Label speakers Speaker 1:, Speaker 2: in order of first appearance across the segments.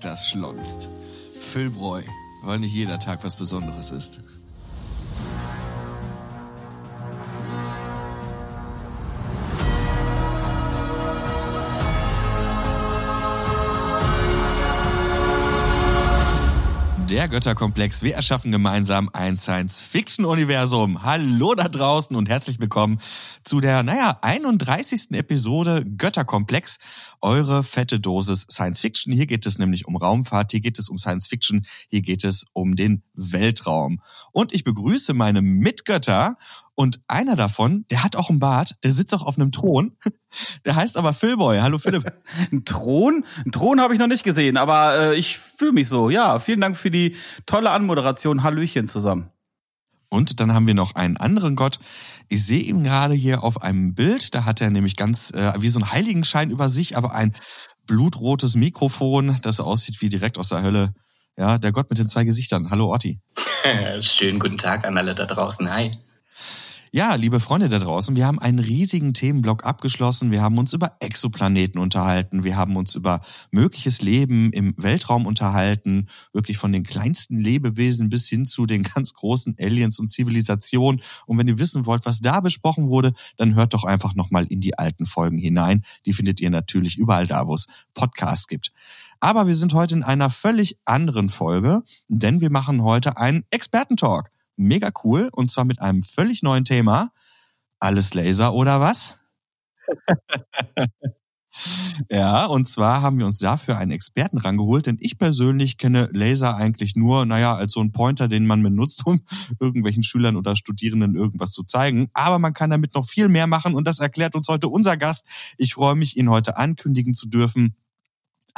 Speaker 1: Das schlonzt. Füllbräu, weil nicht jeder Tag was Besonderes ist. Der Götterkomplex. Wir erschaffen gemeinsam ein Science-Fiction-Universum. Hallo da draußen und herzlich willkommen zu der, naja, 31. Episode Götterkomplex. Eure fette Dosis Science-Fiction. Hier geht es nämlich um Raumfahrt, hier geht es um Science-Fiction, hier geht es um den Weltraum. Und ich begrüße meine Mitgötter und einer davon, der hat auch einen Bart, der sitzt auch auf einem Thron. Der heißt aber Philboy. Hallo Philipp.
Speaker 2: Ein Thron? Ein Thron habe ich noch nicht gesehen, aber äh, ich fühle mich so. Ja, vielen Dank für die tolle Anmoderation. Hallöchen zusammen.
Speaker 1: Und dann haben wir noch einen anderen Gott. Ich sehe ihn gerade hier auf einem Bild. Da hat er nämlich ganz äh, wie so ein Heiligenschein über sich, aber ein blutrotes Mikrofon, das aussieht wie direkt aus der Hölle. Ja, der Gott mit den zwei Gesichtern. Hallo Orti.
Speaker 3: Schönen guten Tag an alle da draußen. Hi.
Speaker 1: Ja, liebe Freunde da draußen, wir haben einen riesigen Themenblock abgeschlossen. Wir haben uns über Exoplaneten unterhalten. Wir haben uns über mögliches Leben im Weltraum unterhalten. Wirklich von den kleinsten Lebewesen bis hin zu den ganz großen Aliens und Zivilisationen. Und wenn ihr wissen wollt, was da besprochen wurde, dann hört doch einfach nochmal in die alten Folgen hinein. Die findet ihr natürlich überall da, wo es Podcasts gibt. Aber wir sind heute in einer völlig anderen Folge, denn wir machen heute einen Expertentalk mega cool und zwar mit einem völlig neuen Thema. Alles Laser oder was? ja, und zwar haben wir uns dafür einen Experten rangeholt, denn ich persönlich kenne Laser eigentlich nur, naja, als so ein Pointer, den man benutzt, um irgendwelchen Schülern oder Studierenden irgendwas zu zeigen. Aber man kann damit noch viel mehr machen und das erklärt uns heute unser Gast. Ich freue mich, ihn heute ankündigen zu dürfen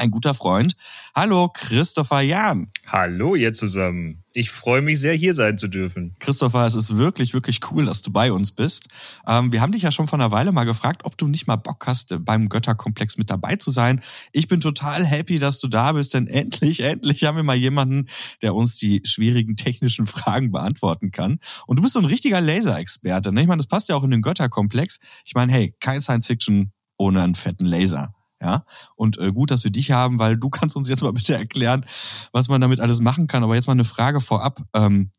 Speaker 1: ein guter Freund. Hallo, Christopher Jahn.
Speaker 4: Hallo, ihr zusammen. Ich freue mich sehr, hier sein zu dürfen.
Speaker 1: Christopher, es ist wirklich, wirklich cool, dass du bei uns bist. Ähm, wir haben dich ja schon vor einer Weile mal gefragt, ob du nicht mal Bock hast, beim Götterkomplex mit dabei zu sein. Ich bin total happy, dass du da bist, denn endlich, endlich haben wir mal jemanden, der uns die schwierigen technischen Fragen beantworten kann. Und du bist so ein richtiger Laser-Experte. Ne? Ich meine, das passt ja auch in den Götterkomplex. Ich meine, hey, kein Science-Fiction ohne einen fetten Laser. Ja, und äh, gut, dass wir dich haben, weil du kannst uns jetzt mal bitte erklären, was man damit alles machen kann. Aber jetzt mal eine Frage vorab. Ähm,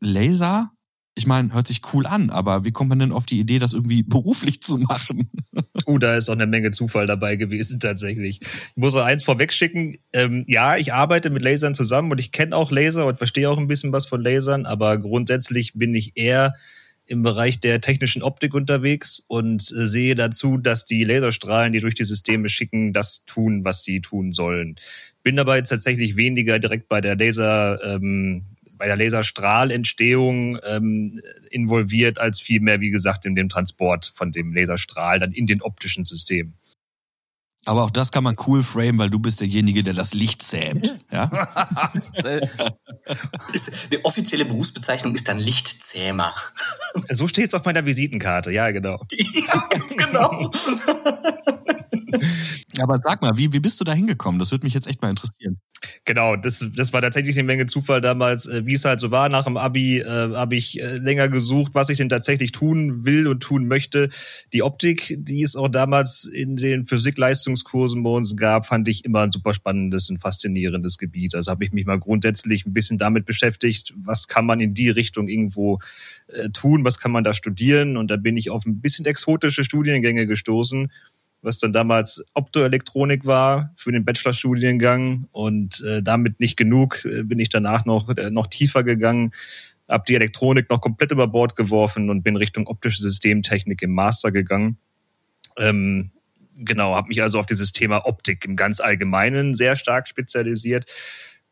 Speaker 1: Laser, ich meine, hört sich cool an, aber wie kommt man denn auf die Idee, das irgendwie beruflich zu machen?
Speaker 4: Oh, da ist auch eine Menge Zufall dabei gewesen tatsächlich. Ich muss noch eins vorwegschicken. Ähm, ja, ich arbeite mit Lasern zusammen und ich kenne auch Laser und verstehe auch ein bisschen was von Lasern, aber grundsätzlich bin ich eher im Bereich der technischen Optik unterwegs und äh, sehe dazu, dass die Laserstrahlen, die durch die Systeme schicken, das tun, was sie tun sollen. Bin dabei tatsächlich weniger direkt bei der Laser, ähm, bei der Laserstrahlentstehung ähm, involviert, als vielmehr, wie gesagt, in dem Transport von dem Laserstrahl dann in den optischen Systemen.
Speaker 1: Aber auch das kann man cool frame, weil du bist derjenige, der das Licht zähmt. Ja?
Speaker 3: die offizielle Berufsbezeichnung ist dann Lichtzähmer.
Speaker 4: So steht es auf meiner Visitenkarte, ja, genau.
Speaker 3: Ja, ganz genau.
Speaker 1: Aber sag mal, wie, wie bist du da hingekommen? Das würde mich jetzt echt mal interessieren.
Speaker 4: Genau, das, das war tatsächlich eine Menge Zufall damals, äh, wie es halt so war. Nach dem Abi äh, habe ich äh, länger gesucht, was ich denn tatsächlich tun will und tun möchte. Die Optik, die es auch damals in den Physikleistungskursen bei uns gab, fand ich immer ein super spannendes und faszinierendes Gebiet. Also habe ich mich mal grundsätzlich ein bisschen damit beschäftigt, was kann man in die Richtung irgendwo äh, tun, was kann man da studieren. Und da bin ich auf ein bisschen exotische Studiengänge gestoßen was dann damals Optoelektronik war für den Bachelorstudiengang und äh, damit nicht genug äh, bin ich danach noch äh, noch tiefer gegangen, habe die Elektronik noch komplett über Bord geworfen und bin Richtung optische Systemtechnik im Master gegangen. Ähm, genau, habe mich also auf dieses Thema Optik im ganz Allgemeinen sehr stark spezialisiert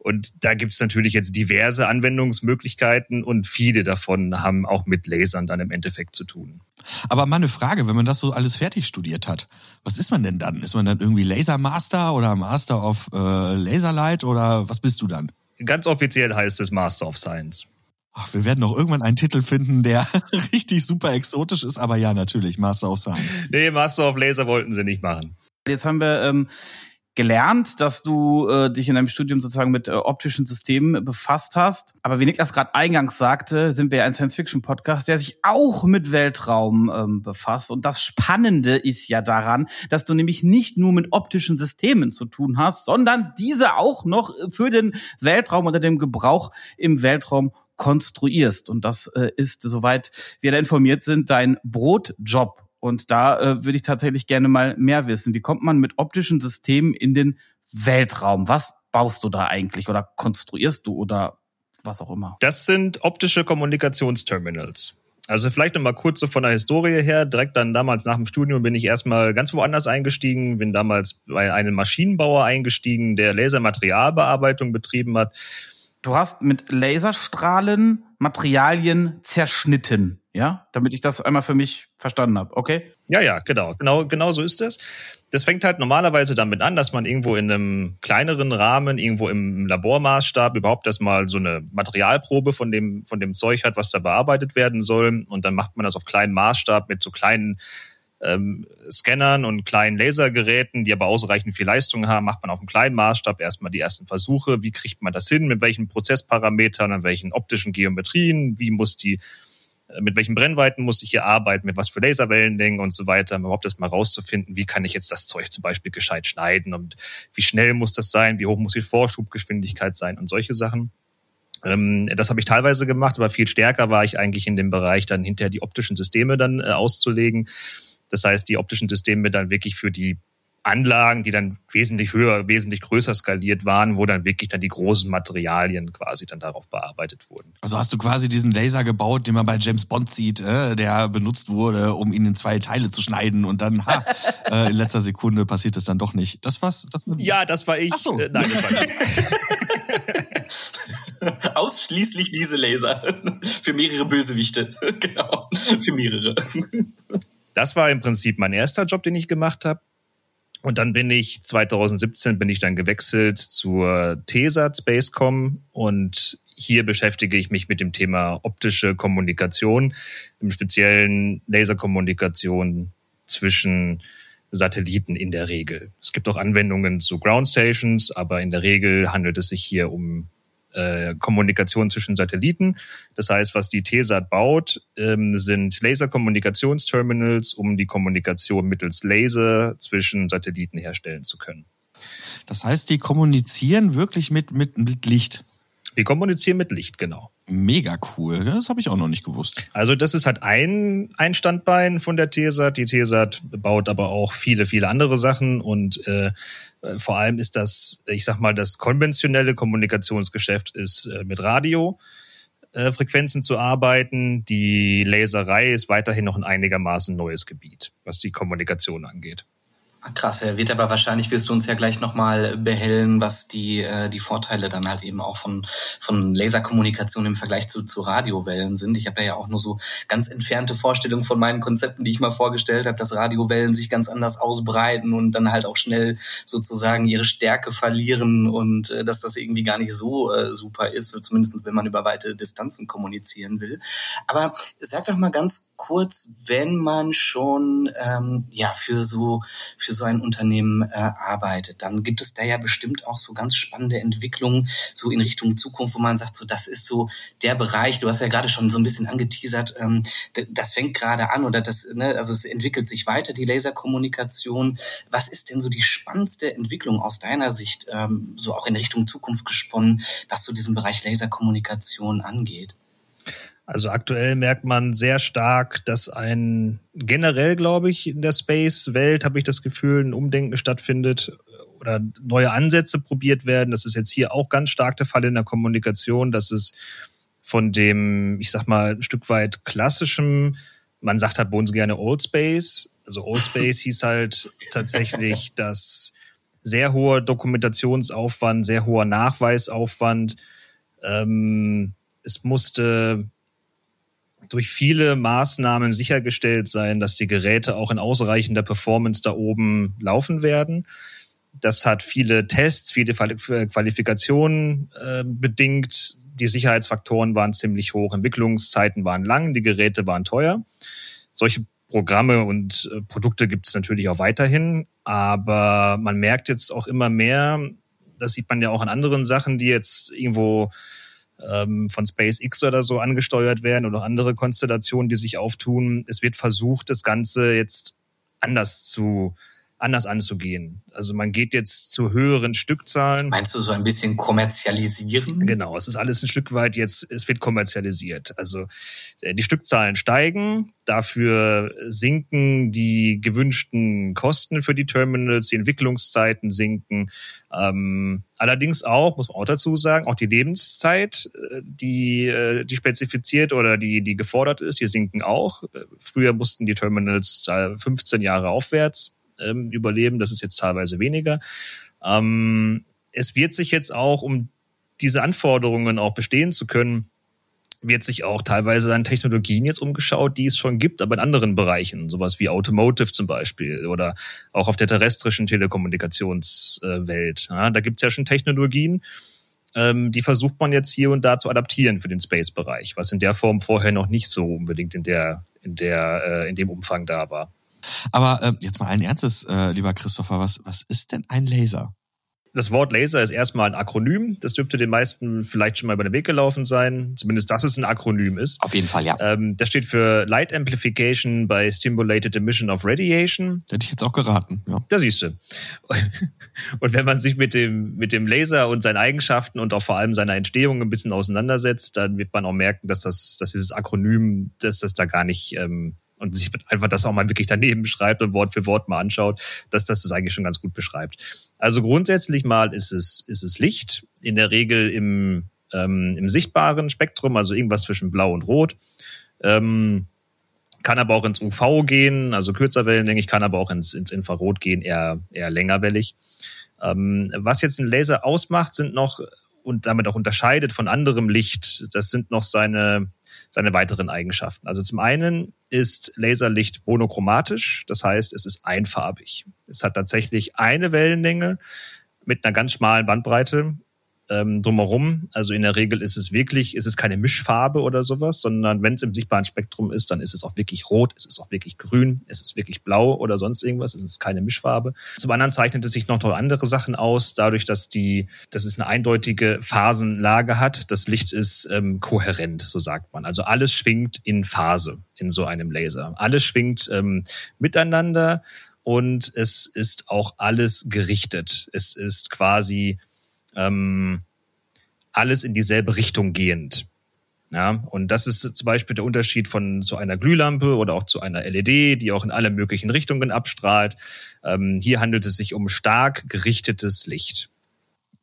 Speaker 4: und da gibt's natürlich jetzt diverse Anwendungsmöglichkeiten und viele davon haben auch mit Lasern dann im Endeffekt zu tun.
Speaker 1: Aber mal eine Frage, wenn man das so alles fertig studiert hat, was ist man denn dann? Ist man dann irgendwie Lasermaster oder Master of äh, Laserlight oder was bist du dann?
Speaker 4: Ganz offiziell heißt es Master of Science.
Speaker 1: Ach, wir werden noch irgendwann einen Titel finden, der richtig super exotisch ist, aber ja, natürlich, Master of Science.
Speaker 4: Nee, Master of Laser wollten sie nicht machen.
Speaker 2: Jetzt haben wir ähm, gelernt, dass du äh, dich in deinem Studium sozusagen mit äh, optischen Systemen befasst hast. Aber wie Niklas gerade eingangs sagte, sind wir ein Science-Fiction-Podcast, der sich auch mit Weltraum ähm, befasst. Und das Spannende ist ja daran, dass du nämlich nicht nur mit optischen Systemen zu tun hast, sondern diese auch noch für den Weltraum oder den Gebrauch im Weltraum konstruierst. Und das äh, ist, soweit wir da informiert sind, dein Brotjob. Und da äh, würde ich tatsächlich gerne mal mehr wissen. Wie kommt man mit optischen Systemen in den Weltraum? Was baust du da eigentlich oder konstruierst du oder was auch immer?
Speaker 4: Das sind optische Kommunikationsterminals. Also vielleicht nochmal kurz so von der Historie her. Direkt dann damals nach dem Studium bin ich erstmal ganz woanders eingestiegen, bin damals bei einem Maschinenbauer eingestiegen, der Lasermaterialbearbeitung betrieben hat.
Speaker 2: Du hast mit Laserstrahlen Materialien zerschnitten, ja? Damit ich das einmal für mich verstanden habe, okay?
Speaker 4: Ja, ja, genau. Genau, genau so ist es. Das fängt halt normalerweise damit an, dass man irgendwo in einem kleineren Rahmen, irgendwo im Labormaßstab überhaupt erstmal so eine Materialprobe von dem, von dem Zeug hat, was da bearbeitet werden soll. Und dann macht man das auf kleinen Maßstab mit so kleinen ähm, Scannern und kleinen Lasergeräten, die aber ausreichend viel Leistung haben, macht man auf einem kleinen Maßstab erstmal die ersten Versuche. Wie kriegt man das hin? Mit welchen Prozessparametern, an welchen optischen Geometrien? Wie muss die, mit welchen Brennweiten muss ich hier arbeiten? Mit was für Laserwellenlängen und so weiter? Um überhaupt das mal rauszufinden. Wie kann ich jetzt das Zeug zum Beispiel gescheit schneiden? Und wie schnell muss das sein? Wie hoch muss die Vorschubgeschwindigkeit sein? Und solche Sachen ähm, das habe ich teilweise gemacht, aber viel stärker war ich eigentlich in dem Bereich, dann hinterher die optischen Systeme dann äh, auszulegen. Das heißt, die optischen Systeme dann wirklich für die Anlagen, die dann wesentlich höher, wesentlich größer skaliert waren, wo dann wirklich dann die großen Materialien quasi dann darauf bearbeitet wurden.
Speaker 1: Also hast du quasi diesen Laser gebaut, den man bei James Bond sieht, äh, der benutzt wurde, um ihn in zwei Teile zu schneiden und dann ha, äh, in letzter Sekunde passiert es dann doch nicht. Das war's. Das
Speaker 4: war ja, das war ich.
Speaker 1: Ach so.
Speaker 4: Äh, nein, das war ich.
Speaker 3: Ausschließlich diese Laser. Für mehrere Bösewichte. genau. Für mehrere.
Speaker 4: Das war im Prinzip mein erster Job, den ich gemacht habe. Und dann bin ich 2017 bin ich dann gewechselt zur TESAT Spacecom und hier beschäftige ich mich mit dem Thema optische Kommunikation, im speziellen Laserkommunikation zwischen Satelliten in der Regel. Es gibt auch Anwendungen zu Ground Stations, aber in der Regel handelt es sich hier um äh, Kommunikation zwischen Satelliten. Das heißt, was die TESAT baut, ähm, sind Laserkommunikationsterminals, um die Kommunikation mittels Laser zwischen Satelliten herstellen zu können.
Speaker 1: Das heißt, die kommunizieren wirklich mit, mit, mit Licht.
Speaker 4: Die kommunizieren mit Licht, genau.
Speaker 1: Mega cool. Das habe ich auch noch nicht gewusst.
Speaker 4: Also das ist halt ein, ein Standbein von der TESAT. Die TESAT baut aber auch viele, viele andere Sachen und äh, vor allem ist das, ich sag mal, das konventionelle Kommunikationsgeschäft ist äh, mit Radio. Äh, Frequenzen zu arbeiten. Die Laserei ist weiterhin noch ein einigermaßen neues Gebiet, was die Kommunikation angeht.
Speaker 3: Ah, krass, er wird aber wahrscheinlich wirst du uns ja gleich nochmal behellen, was die, äh, die Vorteile dann halt eben auch von, von Laserkommunikation im Vergleich zu, zu Radiowellen sind. Ich habe ja auch nur so ganz entfernte Vorstellungen von meinen Konzepten, die ich mal vorgestellt habe, dass Radiowellen sich ganz anders ausbreiten und dann halt auch schnell sozusagen ihre Stärke verlieren und äh, dass das irgendwie gar nicht so äh, super ist, zumindest wenn man über weite Distanzen kommunizieren will. Aber sag doch mal ganz kurz, wenn man schon ähm, ja für so für so ein Unternehmen äh, arbeitet, dann gibt es da ja bestimmt auch so ganz spannende Entwicklungen so in Richtung Zukunft, wo man sagt, so das ist so der Bereich. Du hast ja gerade schon so ein bisschen angeteasert, ähm, das fängt gerade an oder das, ne, also es entwickelt sich weiter die Laserkommunikation. Was ist denn so die spannendste Entwicklung aus deiner Sicht, ähm, so auch in Richtung Zukunft gesponnen, was so diesen Bereich Laserkommunikation angeht?
Speaker 4: Also aktuell merkt man sehr stark, dass ein generell, glaube ich, in der Space-Welt habe ich das Gefühl, ein Umdenken stattfindet oder neue Ansätze probiert werden. Das ist jetzt hier auch ganz stark der Fall in der Kommunikation, dass es von dem, ich sag mal, ein Stück weit klassischem, man sagt halt bei uns gerne Old Space. Also Old Space hieß halt tatsächlich, dass sehr hoher Dokumentationsaufwand, sehr hoher Nachweisaufwand. Ähm, es musste durch viele Maßnahmen sichergestellt sein, dass die Geräte auch in ausreichender Performance da oben laufen werden. Das hat viele Tests, viele Qualifikationen äh, bedingt. Die Sicherheitsfaktoren waren ziemlich hoch, Entwicklungszeiten waren lang, die Geräte waren teuer. Solche Programme und äh, Produkte gibt es natürlich auch weiterhin, aber man merkt jetzt auch immer mehr, das sieht man ja auch an anderen Sachen, die jetzt irgendwo von SpaceX oder so angesteuert werden oder andere Konstellationen, die sich auftun. Es wird versucht, das Ganze jetzt anders zu anders anzugehen. Also man geht jetzt zu höheren Stückzahlen.
Speaker 3: Meinst du so ein bisschen kommerzialisieren?
Speaker 4: Genau, es ist alles ein Stück weit jetzt, es wird kommerzialisiert. Also äh, die Stückzahlen steigen, dafür sinken die gewünschten Kosten für die Terminals, die Entwicklungszeiten sinken. Ähm, allerdings auch, muss man auch dazu sagen, auch die Lebenszeit, äh, die, äh, die spezifiziert oder die, die gefordert ist, die sinken auch. Früher mussten die Terminals 15 Jahre aufwärts ähm, überleben. Das ist jetzt teilweise weniger. Ähm, es wird sich jetzt auch, um diese Anforderungen auch bestehen zu können, wird sich auch teilweise an Technologien jetzt umgeschaut, die es schon gibt, aber in anderen Bereichen, sowas wie Automotive zum Beispiel oder auch auf der terrestrischen Telekommunikationswelt. Ja, da gibt es ja schon Technologien, ähm, die versucht man jetzt hier und da zu adaptieren für den Space-Bereich, was in der Form vorher noch nicht so unbedingt in der, in der, äh, in dem Umfang da war.
Speaker 1: Aber äh, jetzt mal ein Ernstes, äh, lieber Christopher, was, was ist denn ein Laser?
Speaker 4: Das Wort Laser ist erstmal ein Akronym. Das dürfte den meisten vielleicht schon mal über den Weg gelaufen sein. Zumindest, dass es ein Akronym ist.
Speaker 3: Auf jeden Fall, ja.
Speaker 4: Ähm, das steht für Light Amplification by Stimulated Emission of Radiation.
Speaker 1: Hätte ich jetzt auch geraten, ja.
Speaker 4: Da siehst du. Und wenn man sich mit dem, mit dem Laser und seinen Eigenschaften und auch vor allem seiner Entstehung ein bisschen auseinandersetzt, dann wird man auch merken, dass das, dass dieses Akronym, dass das da gar nicht, ähm, und sich einfach das auch mal wirklich daneben schreibt und Wort für Wort mal anschaut, dass das das eigentlich schon ganz gut beschreibt. Also grundsätzlich mal ist es, ist es Licht, in der Regel im, ähm, im sichtbaren Spektrum, also irgendwas zwischen Blau und Rot. Ähm, kann aber auch ins UV gehen, also kürzer Wellenlänge, kann aber auch ins, ins Infrarot gehen, eher, eher längerwellig. Ähm, was jetzt ein Laser ausmacht, sind noch und damit auch unterscheidet von anderem Licht, das sind noch seine seine weiteren Eigenschaften. Also zum einen ist Laserlicht monochromatisch, das heißt, es ist einfarbig. Es hat tatsächlich eine Wellenlänge mit einer ganz schmalen Bandbreite ähm, drumherum. Also in der Regel ist es wirklich, ist es keine Mischfarbe oder sowas, sondern wenn es im sichtbaren Spektrum ist, dann ist es auch wirklich rot, es ist auch wirklich grün, es ist wirklich blau oder sonst irgendwas, es ist keine Mischfarbe. Zum anderen zeichnet es sich noch noch andere Sachen aus, dadurch, dass die, dass es eine eindeutige Phasenlage hat. Das Licht ist ähm, kohärent, so sagt man. Also alles schwingt in Phase in so einem Laser. Alles schwingt ähm, miteinander und es ist auch alles gerichtet. Es ist quasi ähm, alles in dieselbe Richtung gehend. Ja, und das ist zum Beispiel der Unterschied von so einer Glühlampe oder auch zu einer LED, die auch in alle möglichen Richtungen abstrahlt. Ähm, hier handelt es sich um stark gerichtetes Licht.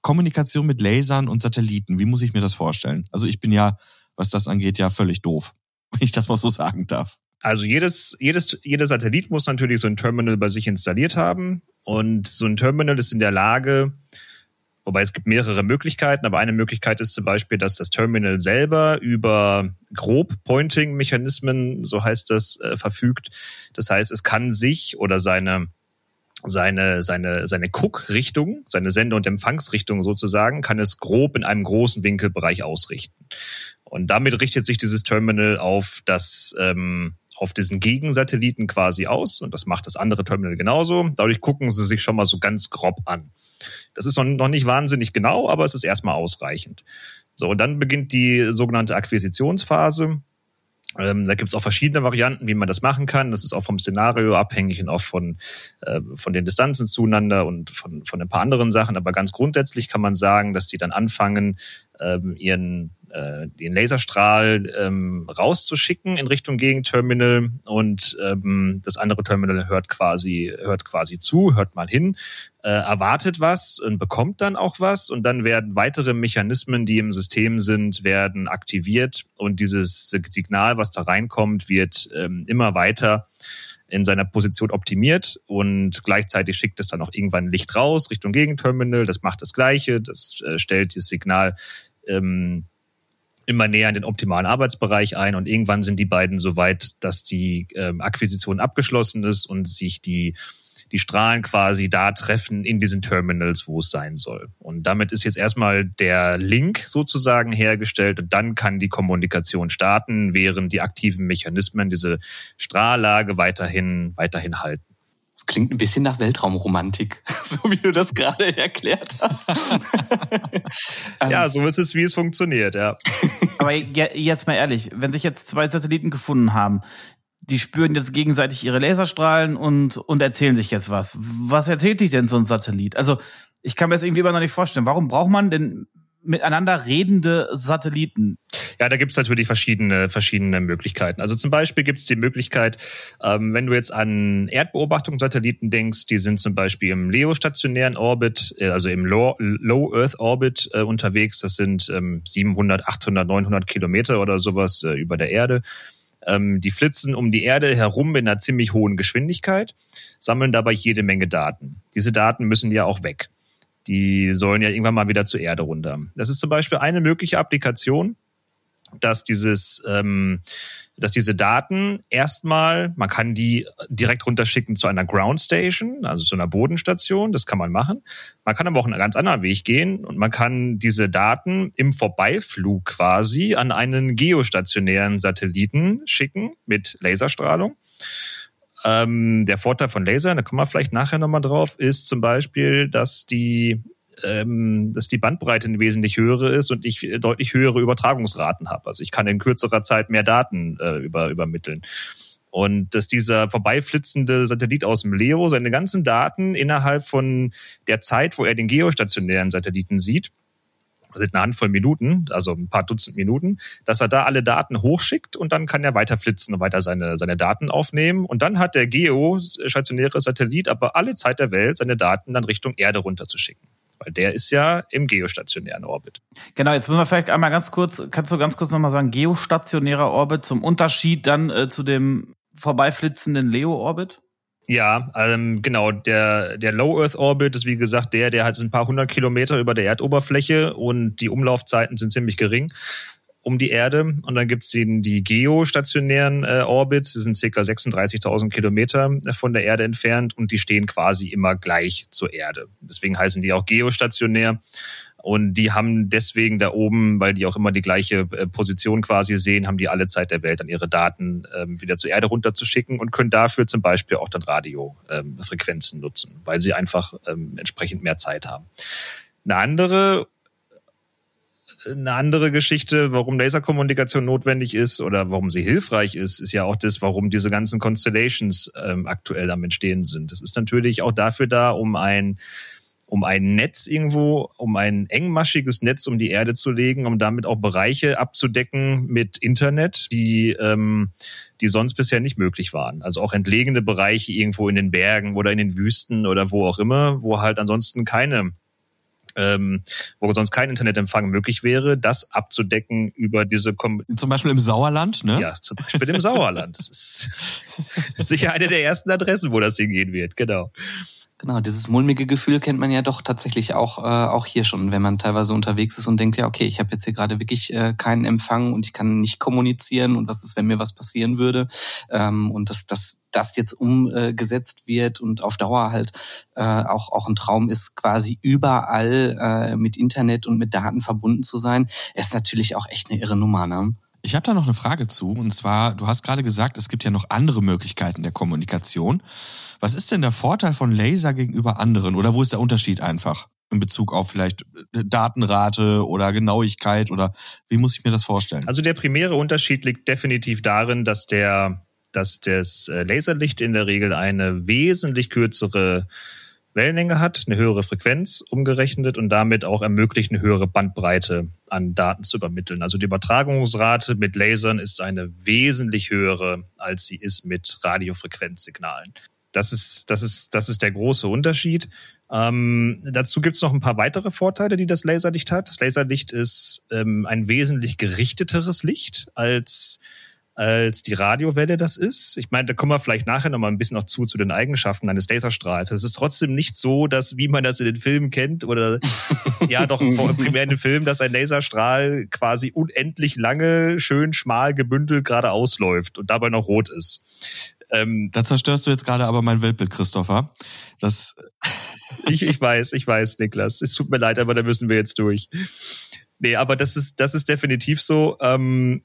Speaker 1: Kommunikation mit Lasern und Satelliten, wie muss ich mir das vorstellen? Also ich bin ja, was das angeht, ja völlig doof, wenn ich das mal so sagen darf.
Speaker 4: Also jedes, jedes, jeder Satellit muss natürlich so ein Terminal bei sich installiert haben. Und so ein Terminal ist in der Lage, Wobei es gibt mehrere Möglichkeiten, aber eine Möglichkeit ist zum Beispiel, dass das Terminal selber über Grob-Pointing-Mechanismen, so heißt das, äh, verfügt. Das heißt, es kann sich oder seine seine, seine, seine Cook-Richtung, seine Sende- und Empfangsrichtung sozusagen, kann es grob in einem großen Winkelbereich ausrichten. Und damit richtet sich dieses Terminal auf das, ähm, auf diesen Gegensatelliten quasi aus und das macht das andere Terminal genauso. Dadurch gucken sie sich schon mal so ganz grob an. Das ist noch nicht wahnsinnig genau, aber es ist erstmal ausreichend. So, und dann beginnt die sogenannte Akquisitionsphase. Ähm, da gibt es auch verschiedene Varianten, wie man das machen kann. Das ist auch vom Szenario abhängig und auch von, äh, von den Distanzen zueinander und von, von ein paar anderen Sachen. Aber ganz grundsätzlich kann man sagen, dass die dann anfangen, ähm, ihren äh, den Laserstrahl ähm, rauszuschicken in Richtung Gegenterminal und ähm, das andere Terminal hört quasi hört quasi zu, hört mal hin, äh, erwartet was und bekommt dann auch was und dann werden weitere Mechanismen, die im System sind, werden aktiviert und dieses Signal, was da reinkommt, wird ähm, immer weiter in seiner Position optimiert und gleichzeitig schickt es dann auch irgendwann Licht raus Richtung Gegenterminal. Das macht das Gleiche, das äh, stellt das Signal ähm, immer näher in den optimalen Arbeitsbereich ein und irgendwann sind die beiden so weit, dass die ähm, Akquisition abgeschlossen ist und sich die die Strahlen quasi da treffen in diesen Terminals, wo es sein soll. Und damit ist jetzt erstmal der Link sozusagen hergestellt und dann kann die Kommunikation starten, während die aktiven Mechanismen diese Strahllage weiterhin, weiterhin halten.
Speaker 3: Das klingt ein bisschen nach Weltraumromantik, so wie du das gerade erklärt hast.
Speaker 4: ja, so ist es, wie es funktioniert, ja.
Speaker 2: Aber jetzt mal ehrlich, wenn sich jetzt zwei Satelliten gefunden haben, die spüren jetzt gegenseitig ihre Laserstrahlen und, und erzählen sich jetzt was. Was erzählt sich denn so ein Satellit? Also, ich kann mir das irgendwie immer noch nicht vorstellen. Warum braucht man denn miteinander redende Satelliten?
Speaker 4: Ja, da gibt es natürlich verschiedene, verschiedene Möglichkeiten. Also zum Beispiel gibt es die Möglichkeit, ähm, wenn du jetzt an Erdbeobachtungssatelliten denkst, die sind zum Beispiel im LEO-stationären Orbit, äh, also im Low, Low Earth Orbit äh, unterwegs. Das sind ähm, 700, 800, 900 Kilometer oder sowas äh, über der Erde. Ähm, die flitzen um die Erde herum in einer ziemlich hohen Geschwindigkeit, sammeln dabei jede Menge Daten. Diese Daten müssen ja auch weg. Die sollen ja irgendwann mal wieder zur Erde runter. Das ist zum Beispiel eine mögliche Applikation, dass dieses ähm, dass diese Daten erstmal, man kann die direkt runterschicken zu einer Ground Station, also zu einer Bodenstation, das kann man machen. Man kann aber auch einen ganz anderen Weg gehen und man kann diese Daten im Vorbeiflug quasi an einen geostationären Satelliten schicken mit Laserstrahlung. Ähm, der Vorteil von Laser, da kommen wir vielleicht nachher nochmal drauf, ist zum Beispiel, dass die ähm, dass die Bandbreite wesentlich höhere ist und ich deutlich höhere Übertragungsraten habe. Also ich kann in kürzerer Zeit mehr Daten äh, über, übermitteln. Und dass dieser vorbeiflitzende Satellit aus dem Leo seine ganzen Daten innerhalb von der Zeit, wo er den geostationären Satelliten sieht, also eine Handvoll Minuten, also ein paar Dutzend Minuten, dass er da alle Daten hochschickt und dann kann er weiter flitzen und weiter seine, seine Daten aufnehmen. Und dann hat der geostationäre Satellit aber alle Zeit der Welt, seine Daten dann Richtung Erde runterzuschicken weil der ist ja im geostationären Orbit.
Speaker 2: Genau, jetzt müssen wir vielleicht einmal ganz kurz, kannst du ganz kurz nochmal sagen, geostationärer Orbit zum Unterschied dann äh, zu dem vorbeiflitzenden Leo-Orbit?
Speaker 4: Ja, ähm, genau. Der, der Low Earth Orbit ist wie gesagt der, der hat ein paar hundert Kilometer über der Erdoberfläche und die Umlaufzeiten sind ziemlich gering um die Erde. Und dann gibt's die, die geostationären äh, Orbits, die sind circa 36.000 Kilometer äh, von der Erde entfernt und die stehen quasi immer gleich zur Erde. Deswegen heißen die auch geostationär. Und die haben deswegen da oben, weil die auch immer die gleiche äh, Position quasi sehen, haben die alle Zeit der Welt dann ihre Daten ähm, wieder zur Erde runterzuschicken und können dafür zum Beispiel auch dann Radiofrequenzen ähm, nutzen, weil sie einfach ähm, entsprechend mehr Zeit haben. Eine andere eine andere Geschichte, warum Laserkommunikation notwendig ist oder warum sie hilfreich ist, ist ja auch das, warum diese ganzen Constellations ähm, aktuell am Entstehen sind. Das ist natürlich auch dafür da, um ein um ein Netz irgendwo, um ein engmaschiges Netz um die Erde zu legen, um damit auch Bereiche abzudecken mit Internet, die, ähm, die sonst bisher nicht möglich waren. Also auch entlegene Bereiche irgendwo in den Bergen oder in den Wüsten oder wo auch immer, wo halt ansonsten keine ähm, wo sonst kein Internetempfang möglich wäre, das abzudecken über diese Kom
Speaker 1: Zum Beispiel im Sauerland, ne?
Speaker 4: Ja, zum Beispiel im Sauerland. Das ist sicher eine der ersten Adressen, wo das hingehen wird, genau.
Speaker 3: Genau, dieses mulmige Gefühl kennt man ja doch tatsächlich auch, äh, auch hier schon, wenn man teilweise unterwegs ist und denkt, ja, okay, ich habe jetzt hier gerade wirklich äh, keinen Empfang und ich kann nicht kommunizieren und was ist, wenn mir was passieren würde. Ähm, und dass, dass das jetzt umgesetzt wird und auf Dauer halt äh, auch, auch ein Traum ist, quasi überall äh, mit Internet und mit Daten verbunden zu sein, ist natürlich auch echt eine irre Nummer. Ne?
Speaker 1: Ich habe da noch eine Frage zu. Und zwar, du hast gerade gesagt, es gibt ja noch andere Möglichkeiten der Kommunikation. Was ist denn der Vorteil von Laser gegenüber anderen? Oder wo ist der Unterschied einfach? in Bezug auf vielleicht Datenrate oder Genauigkeit oder wie muss ich mir das vorstellen?
Speaker 4: Also der primäre Unterschied liegt definitiv darin, dass der, dass das äh, Laserlicht in der Regel eine wesentlich kürzere Wellenlänge hat, eine höhere Frequenz umgerechnet und damit auch ermöglicht, eine höhere Bandbreite an Daten zu übermitteln. Also die Übertragungsrate mit Lasern ist eine wesentlich höhere, als sie ist mit Radiofrequenzsignalen. Das ist, das ist, das ist der große Unterschied. Ähm, dazu gibt es noch ein paar weitere Vorteile, die das Laserlicht hat. Das Laserlicht ist ähm, ein wesentlich gerichteteres Licht als als die Radiowelle das ist. Ich meine, da kommen wir vielleicht nachher noch mal ein bisschen noch zu, zu den Eigenschaften eines Laserstrahls. Es ist trotzdem nicht so, dass, wie man das in den Filmen kennt, oder ja doch primär in den Filmen, dass ein Laserstrahl quasi unendlich lange, schön schmal gebündelt geradeaus läuft und dabei noch rot ist.
Speaker 1: Ähm, da zerstörst du jetzt gerade aber mein Weltbild, Christopher. Das
Speaker 4: ich, ich weiß, ich weiß, Niklas. Es tut mir leid, aber da müssen wir jetzt durch. Nee, aber das ist, das ist definitiv so. Ähm,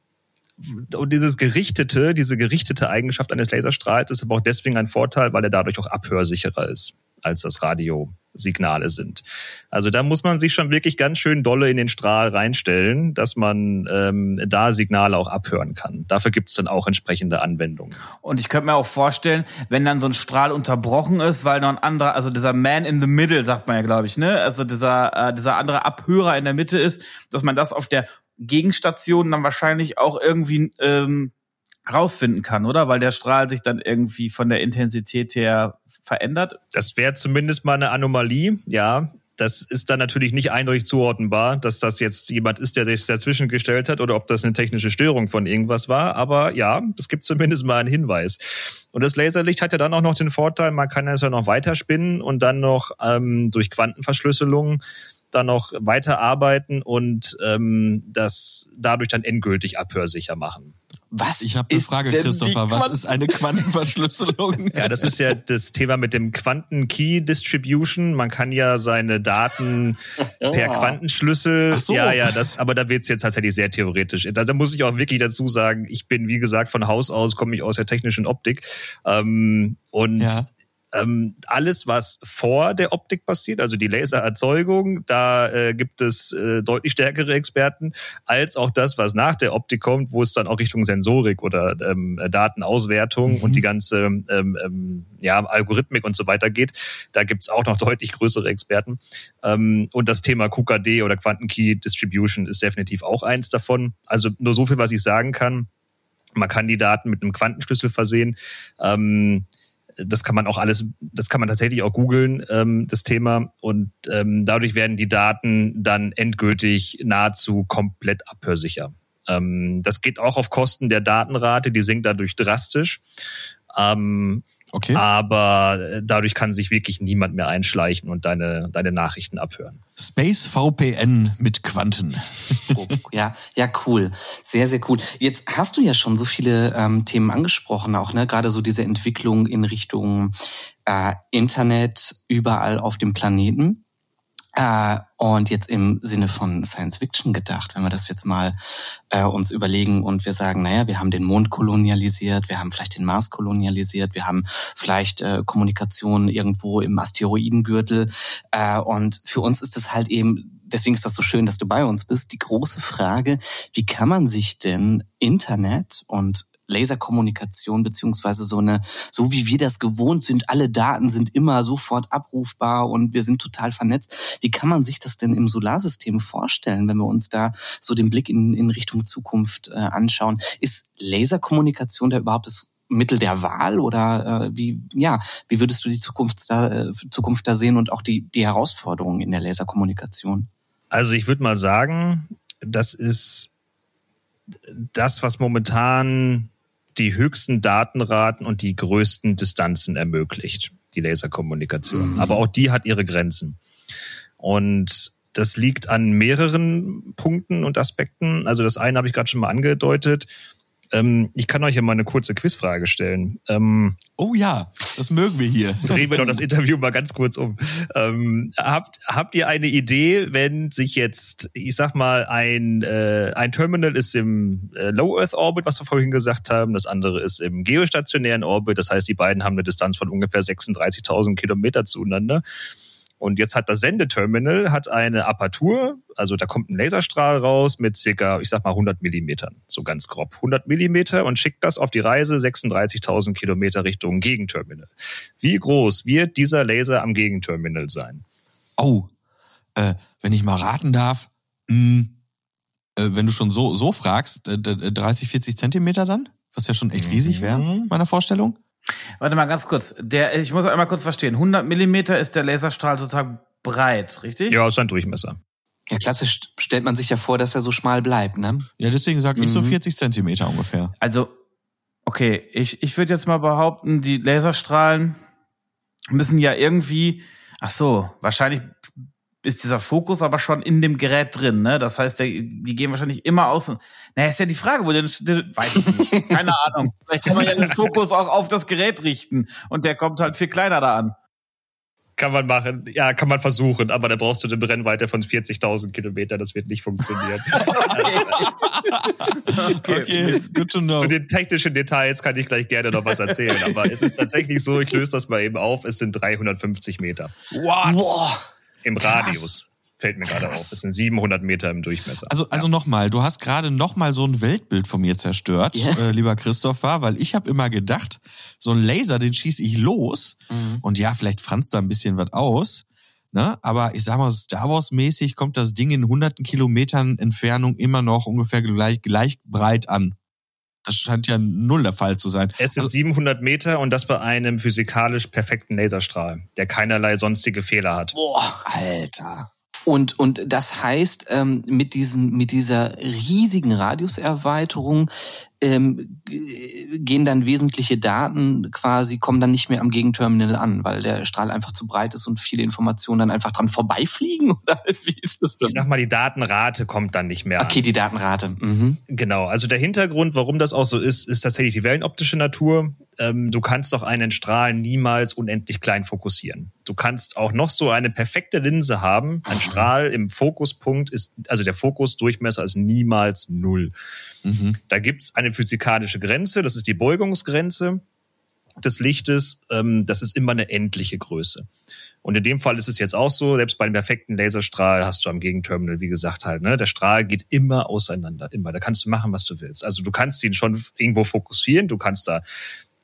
Speaker 4: und dieses gerichtete, diese gerichtete Eigenschaft eines Laserstrahls ist aber auch deswegen ein Vorteil, weil er dadurch auch abhörsicherer ist als das Radiosignale sind. Also da muss man sich schon wirklich ganz schön dolle in den Strahl reinstellen, dass man ähm, da Signale auch abhören kann. Dafür gibt's dann auch entsprechende Anwendungen.
Speaker 2: Und ich könnte mir auch vorstellen, wenn dann so ein Strahl unterbrochen ist, weil noch ein anderer, also dieser Man in the Middle, sagt man ja, glaube ich, ne? Also dieser, äh, dieser andere Abhörer in der Mitte ist, dass man das auf der Gegenstation dann wahrscheinlich auch irgendwie ähm, rausfinden kann, oder? Weil der Strahl sich dann irgendwie von der Intensität her verändert.
Speaker 4: Das wäre zumindest mal eine Anomalie, ja. Das ist dann natürlich nicht eindeutig zuordnenbar, dass das jetzt jemand ist, der sich dazwischen gestellt hat oder ob das eine technische Störung von irgendwas war. Aber ja, es gibt zumindest mal einen Hinweis. Und das Laserlicht hat ja dann auch noch den Vorteil, man kann es ja noch weiterspinnen und dann noch ähm, durch Quantenverschlüsselung dann noch weiterarbeiten und ähm, das dadurch dann endgültig abhörsicher machen.
Speaker 1: Was? Ich habe eine Frage, Christopher. Was ist eine Quantenverschlüsselung?
Speaker 4: ja, das ist ja das Thema mit dem Quanten-Key Distribution. Man kann ja seine Daten per Quantenschlüssel. Ach so. Ja, ja, das, aber da wird's jetzt tatsächlich sehr theoretisch. Da, da, muss ich auch wirklich dazu sagen, ich bin, wie gesagt, von Haus aus, komme ich aus der technischen Optik. Ähm, und ja ähm, alles, was vor der Optik passiert, also die Lasererzeugung, da äh, gibt es äh, deutlich stärkere Experten, als auch das, was nach der Optik kommt, wo es dann auch Richtung Sensorik oder ähm, Datenauswertung mhm. und die ganze ähm, ähm, ja, Algorithmik und so weiter geht. Da gibt's auch noch deutlich größere Experten. Ähm, und das Thema QKD oder Quanten Key Distribution ist definitiv auch eins davon. Also nur so viel, was ich sagen kann. Man kann die Daten mit einem Quantenschlüssel versehen. Ähm, das kann man auch alles, das kann man tatsächlich auch googeln, ähm, das Thema. Und ähm, dadurch werden die Daten dann endgültig nahezu komplett abhörsicher. Ähm, das geht auch auf Kosten der Datenrate, die sinkt dadurch drastisch. Ähm, okay. Aber äh, dadurch kann sich wirklich niemand mehr einschleichen und deine, deine Nachrichten abhören.
Speaker 1: Space VPN mit Quanten.
Speaker 3: Oh, ja, ja, cool. Sehr, sehr cool. Jetzt hast du ja schon so viele ähm, Themen angesprochen, auch ne, gerade so diese Entwicklung in Richtung äh, Internet überall auf dem Planeten. Äh, und jetzt im Sinne von Science Fiction gedacht, wenn wir das jetzt mal äh, uns überlegen und wir sagen, naja, wir haben den Mond kolonialisiert, wir haben vielleicht den Mars kolonialisiert, wir haben vielleicht äh, Kommunikation irgendwo im Asteroidengürtel. Äh, und für uns ist es halt eben deswegen ist das so schön, dass du bei uns bist. Die große Frage, wie kann man sich denn Internet und Laserkommunikation beziehungsweise so eine, so wie wir das gewohnt sind, alle Daten sind immer sofort abrufbar und wir sind total vernetzt. Wie kann man sich das denn im Solarsystem vorstellen, wenn wir uns da so den Blick in, in Richtung Zukunft äh, anschauen? Ist Laserkommunikation da überhaupt das Mittel der Wahl oder äh, wie ja wie würdest du die Zukunft da äh, Zukunft da sehen und auch die die Herausforderungen in der Laserkommunikation?
Speaker 4: Also ich würde mal sagen, das ist das, was momentan die höchsten Datenraten und die größten Distanzen ermöglicht, die Laserkommunikation. Mhm. Aber auch die hat ihre Grenzen. Und das liegt an mehreren Punkten und Aspekten. Also das eine habe ich gerade schon mal angedeutet. Ähm, ich kann euch ja mal eine kurze Quizfrage stellen. Ähm,
Speaker 1: oh ja, das mögen wir hier.
Speaker 4: Drehen wir doch das Interview mal ganz kurz um. Ähm, habt, habt ihr eine Idee, wenn sich jetzt, ich sag mal, ein, äh, ein Terminal ist im äh, Low Earth Orbit, was wir vorhin gesagt haben, das andere ist im geostationären Orbit, das heißt, die beiden haben eine Distanz von ungefähr 36.000 Kilometer zueinander. Und jetzt hat das Sendeterminal hat eine Apertur, also da kommt ein Laserstrahl raus mit circa, ich sag mal 100 Millimetern, so ganz grob 100 Millimeter und schickt das auf die Reise 36.000 Kilometer Richtung Gegenterminal. Wie groß wird dieser Laser am Gegenterminal sein?
Speaker 1: Oh, äh, wenn ich mal raten darf, mh, hm, äh, wenn du schon so so fragst, äh, 30, 40 Zentimeter dann, was ja schon echt riesig wäre, mhm. meiner Vorstellung.
Speaker 2: Warte mal ganz kurz. Der, ich muss einmal kurz verstehen. 100 Millimeter ist der Laserstrahl sozusagen breit, richtig?
Speaker 4: Ja, ist ein Durchmesser.
Speaker 3: Ja, klassisch stellt man sich ja vor, dass er so schmal bleibt, ne?
Speaker 1: Ja, deswegen sage ich mhm. so 40 Zentimeter ungefähr.
Speaker 2: Also, okay, ich, ich würde jetzt mal behaupten, die Laserstrahlen müssen ja irgendwie, ach so, wahrscheinlich ist dieser Fokus aber schon in dem Gerät drin, ne? Das heißt, der, die gehen wahrscheinlich immer außen. Naja, ist ja die Frage, wo der, der weiß ich nicht. Keine Ahnung. Vielleicht kann man ja den Fokus auch auf das Gerät richten und der kommt halt viel kleiner da an.
Speaker 4: Kann man machen, ja, kann man versuchen, aber da brauchst du eine Brennweite von 40.000 Kilometer, das wird nicht funktionieren.
Speaker 1: okay, okay good to know.
Speaker 4: Zu den technischen Details kann ich gleich gerne noch was erzählen, aber es ist tatsächlich so, ich löse das mal eben auf, es sind 350 Meter.
Speaker 1: What? Boah.
Speaker 4: Im Radius fällt mir gerade auf. Das sind 700 Meter im Durchmesser.
Speaker 1: Also, also ja. nochmal, du hast gerade nochmal so ein Weltbild von mir zerstört, yeah. äh, lieber Christopher, weil ich habe immer gedacht, so ein Laser, den schieße ich los mhm. und ja, vielleicht franzt da ein bisschen was aus. Ne? Aber ich sag mal, Star Wars-mäßig kommt das Ding in hunderten Kilometern Entfernung immer noch ungefähr gleich, gleich breit an. Das scheint ja null der Fall zu sein.
Speaker 4: Es sind also, 700 Meter und das bei einem physikalisch perfekten Laserstrahl, der keinerlei sonstige Fehler hat.
Speaker 1: Boah, Alter.
Speaker 3: Und, und das heißt, ähm, mit, diesen, mit dieser riesigen Radiuserweiterung ähm, gehen dann wesentliche Daten quasi, kommen dann nicht mehr am Gegenterminal an, weil der Strahl einfach zu breit ist und viele Informationen dann einfach dran vorbeifliegen? Oder wie ist das
Speaker 4: denn? Ich sag mal, die Datenrate kommt dann nicht mehr
Speaker 3: okay, an. Okay, die Datenrate. Mhm.
Speaker 4: Genau, also der Hintergrund, warum das auch so ist, ist tatsächlich die wellenoptische Natur. Ähm, du kannst doch einen Strahl niemals unendlich klein fokussieren. Du kannst auch noch so eine perfekte Linse haben. Ein Strahl im Fokuspunkt ist, also der Fokusdurchmesser ist niemals null. Mhm. Da gibt's eine physikalische Grenze, das ist die Beugungsgrenze des Lichtes. Ähm, das ist immer eine endliche Größe. Und in dem Fall ist es jetzt auch so, selbst bei einem perfekten Laserstrahl hast du am Gegenterminal, wie gesagt, halt, ne, der Strahl geht immer auseinander, immer. Da kannst du machen, was du willst. Also du kannst ihn schon irgendwo fokussieren, du kannst da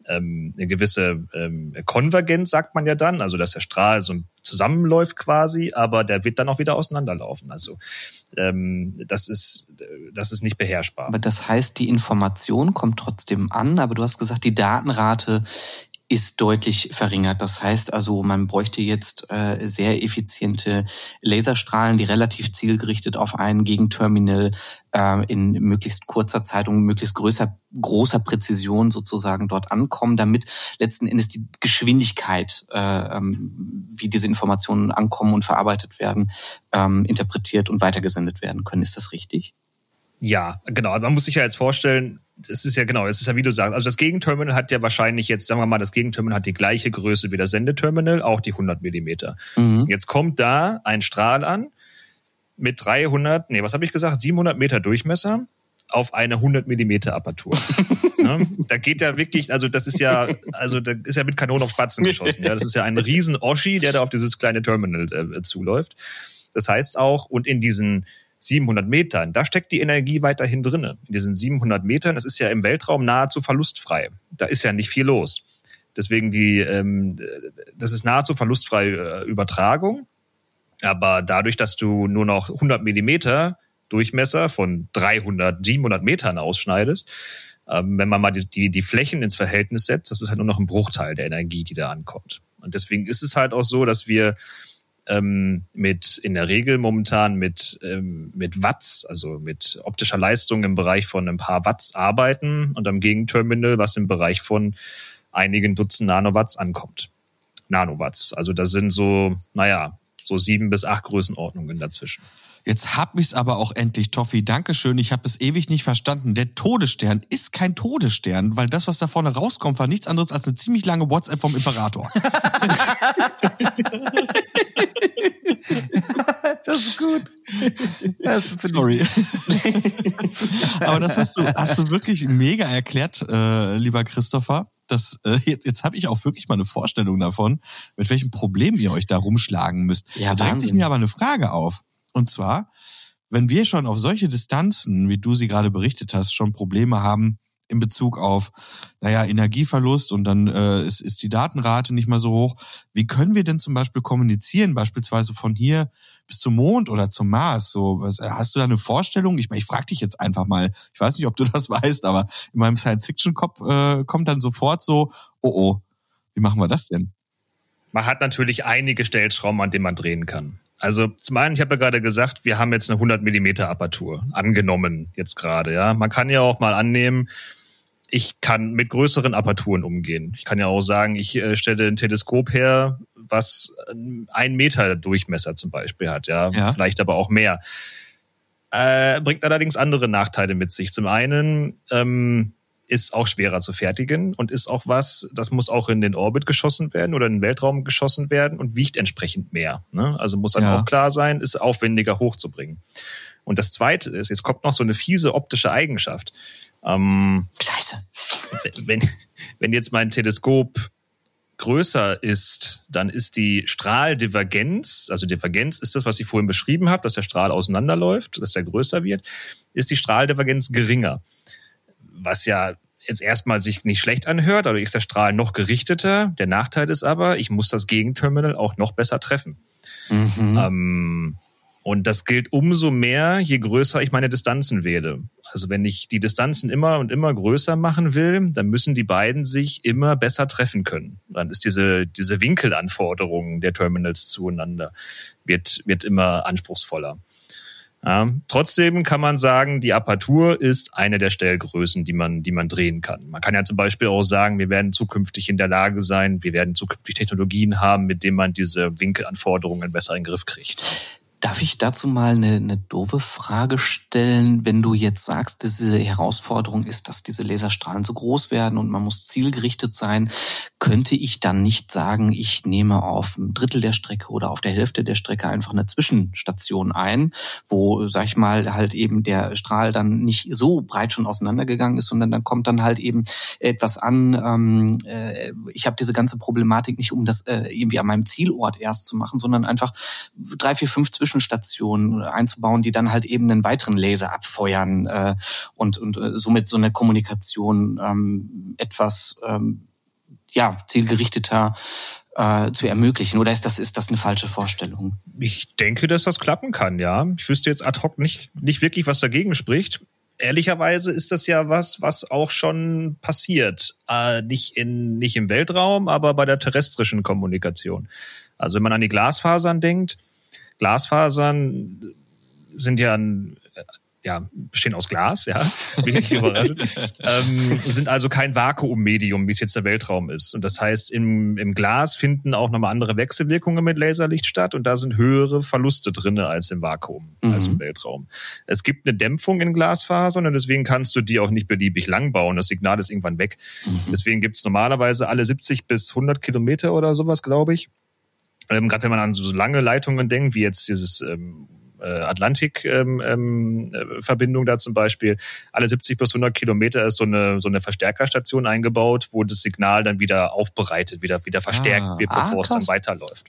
Speaker 4: ähm, eine gewisse ähm, Konvergenz, sagt man ja dann, also dass der Strahl so zusammenläuft quasi, aber der wird dann auch wieder auseinanderlaufen. Also ähm, das ist das ist nicht beherrschbar.
Speaker 3: Aber das heißt, die Information kommt trotzdem an, aber du hast gesagt, die Datenrate ist deutlich verringert. Das heißt also, man bräuchte jetzt äh, sehr effiziente Laserstrahlen, die relativ zielgerichtet auf einen Gegenterminal äh, in möglichst kurzer Zeit und möglichst größer, großer Präzision sozusagen dort ankommen, damit letzten Endes die Geschwindigkeit, äh, ähm, wie diese Informationen ankommen und verarbeitet werden, ähm, interpretiert und weitergesendet werden können. Ist das richtig?
Speaker 4: Ja, genau. Man muss sich ja jetzt vorstellen, es ist ja genau, es ist ja wie du sagst, also das Gegenterminal hat ja wahrscheinlich jetzt, sagen wir mal, das Gegenterminal hat die gleiche Größe wie das Sendeterminal, auch die 100 Millimeter. Mhm. Jetzt kommt da ein Strahl an mit 300, nee, was habe ich gesagt, 700 Meter Durchmesser auf eine 100 Millimeter Apertur. ne? Da geht ja wirklich, also das ist ja, also da ist ja mit Kanonen auf Spatzen geschossen. Ja? Das ist ja ein riesen Oschi, der da auf dieses kleine Terminal äh, zuläuft. Das heißt auch, und in diesen 700 Metern, da steckt die Energie weiterhin drinne. In diesen 700 Metern, das ist ja im Weltraum nahezu verlustfrei. Da ist ja nicht viel los. Deswegen die, ähm, das ist nahezu verlustfreie äh, Übertragung. Aber dadurch, dass du nur noch 100 Millimeter Durchmesser von 300, 700 Metern ausschneidest, ähm, wenn man mal die, die, die Flächen ins Verhältnis setzt, das ist halt nur noch ein Bruchteil der Energie, die da ankommt. Und deswegen ist es halt auch so, dass wir ähm, mit in der Regel momentan mit, ähm, mit Watts, also mit optischer Leistung im Bereich von ein paar Watts arbeiten und am Gegenterminal, was im Bereich von einigen Dutzend Nanowatts ankommt. Nanowatts. Also da sind so, naja, so sieben bis acht Größenordnungen dazwischen.
Speaker 1: Jetzt hab ich's aber auch endlich, Toffi. Dankeschön. Ich habe es ewig nicht verstanden. Der Todesstern ist kein Todesstern, weil das, was da vorne rauskommt, war nichts anderes als eine ziemlich lange WhatsApp vom Imperator.
Speaker 2: das ist gut.
Speaker 1: Das Sorry. aber das hast du, hast du wirklich mega erklärt, äh, lieber Christopher das, äh, jetzt, jetzt habe ich auch wirklich mal eine Vorstellung davon, mit welchem Problem ihr euch da rumschlagen müsst. Ja, da drängt sich mir aber eine Frage auf. Und zwar, wenn wir schon auf solche Distanzen, wie du sie gerade berichtet hast, schon Probleme haben in Bezug auf, naja, Energieverlust und dann äh, ist, ist die Datenrate nicht mehr so hoch. Wie können wir denn zum Beispiel kommunizieren, beispielsweise von hier bis zum Mond oder zum Mars? So, was, hast du da eine Vorstellung? Ich, ich frage dich jetzt einfach mal. Ich weiß nicht, ob du das weißt, aber in meinem Science-Fiction-Kopf äh, kommt dann sofort so, oh oh, wie machen wir das denn?
Speaker 4: Man hat natürlich einige Stellschrauben, an denen man drehen kann. Also zum einen, ich habe ja gerade gesagt, wir haben jetzt eine 100 Millimeter Apertur angenommen jetzt gerade. Ja, man kann ja auch mal annehmen, ich kann mit größeren Aperturen umgehen. Ich kann ja auch sagen, ich äh, stelle ein Teleskop her, was ein Meter Durchmesser zum Beispiel hat, ja, ja. vielleicht aber auch mehr. Äh, bringt allerdings andere Nachteile mit sich. Zum einen ähm, ist auch schwerer zu fertigen und ist auch was, das muss auch in den Orbit geschossen werden oder in den Weltraum geschossen werden und wiegt entsprechend mehr. Ne? Also muss dann ja. auch klar sein, ist aufwendiger hochzubringen. Und das Zweite ist, jetzt kommt noch so eine fiese optische Eigenschaft. Ähm,
Speaker 3: Scheiße.
Speaker 4: Wenn, wenn jetzt mein Teleskop größer ist, dann ist die Strahldivergenz, also Divergenz ist das, was ich vorhin beschrieben habe, dass der Strahl auseinanderläuft, dass der größer wird, ist die Strahldivergenz geringer. Was ja jetzt erstmal sich nicht schlecht anhört, dadurch ist der Strahl noch gerichteter. Der Nachteil ist aber, ich muss das Gegenterminal auch noch besser treffen. Mhm. Ähm, und das gilt umso mehr, je größer ich meine Distanzen wähle. Also wenn ich die Distanzen immer und immer größer machen will, dann müssen die beiden sich immer besser treffen können. Dann ist diese, diese Winkelanforderung der Terminals zueinander wird, wird immer anspruchsvoller. Ja, trotzdem kann man sagen, die Apertur ist eine der Stellgrößen, die man, die man drehen kann. Man kann ja zum Beispiel auch sagen, wir werden zukünftig in der Lage sein, wir werden zukünftig Technologien haben, mit denen man diese Winkelanforderungen besser in den Griff kriegt.
Speaker 3: Darf ich dazu mal eine, eine doofe Frage stellen, wenn du jetzt sagst, diese Herausforderung ist, dass diese Laserstrahlen so groß werden und man muss zielgerichtet sein, könnte ich dann nicht sagen, ich nehme auf ein Drittel der Strecke oder auf der Hälfte der Strecke einfach eine Zwischenstation ein, wo, sag ich mal, halt eben der Strahl dann nicht so breit schon auseinandergegangen ist, sondern dann kommt dann halt eben etwas an. Ähm, äh, ich habe diese ganze Problematik nicht, um das äh, irgendwie an meinem Zielort erst zu machen, sondern einfach drei, vier, fünf Zwischen Zwischenstationen einzubauen, die dann halt eben einen weiteren Laser abfeuern äh, und, und äh, somit so eine Kommunikation ähm, etwas ähm, ja, zielgerichteter äh, zu ermöglichen. Oder ist das, ist das eine falsche Vorstellung?
Speaker 4: Ich denke, dass das klappen kann, ja. Ich wüsste jetzt ad hoc nicht, nicht wirklich, was dagegen spricht ehrlicherweise ist das ja was, was auch schon passiert. Äh, nicht, in, nicht im Weltraum, aber bei der terrestrischen Kommunikation. Also wenn man an die Glasfasern denkt, Glasfasern sind ja ein ja, bestehen aus Glas, ja, bin ich überrascht, ähm, sind also kein Vakuummedium, wie es jetzt der Weltraum ist. Und das heißt, im, im Glas finden auch nochmal andere Wechselwirkungen mit Laserlicht statt und da sind höhere Verluste drinne als im Vakuum, mhm. als im Weltraum. Es gibt eine Dämpfung in Glasfasern und deswegen kannst du die auch nicht beliebig lang bauen. Das Signal ist irgendwann weg. Mhm. Deswegen gibt's normalerweise alle 70 bis 100 Kilometer oder sowas, glaube ich, ähm, Gerade wenn man an so lange Leitungen denkt, wie jetzt dieses ähm, äh, Atlantik-Verbindung ähm, ähm, da zum Beispiel. Alle 70 bis 100 Kilometer ist so eine, so eine Verstärkerstation eingebaut, wo das Signal dann wieder aufbereitet, wieder, wieder verstärkt ah, wird, bevor ah, es dann weiterläuft.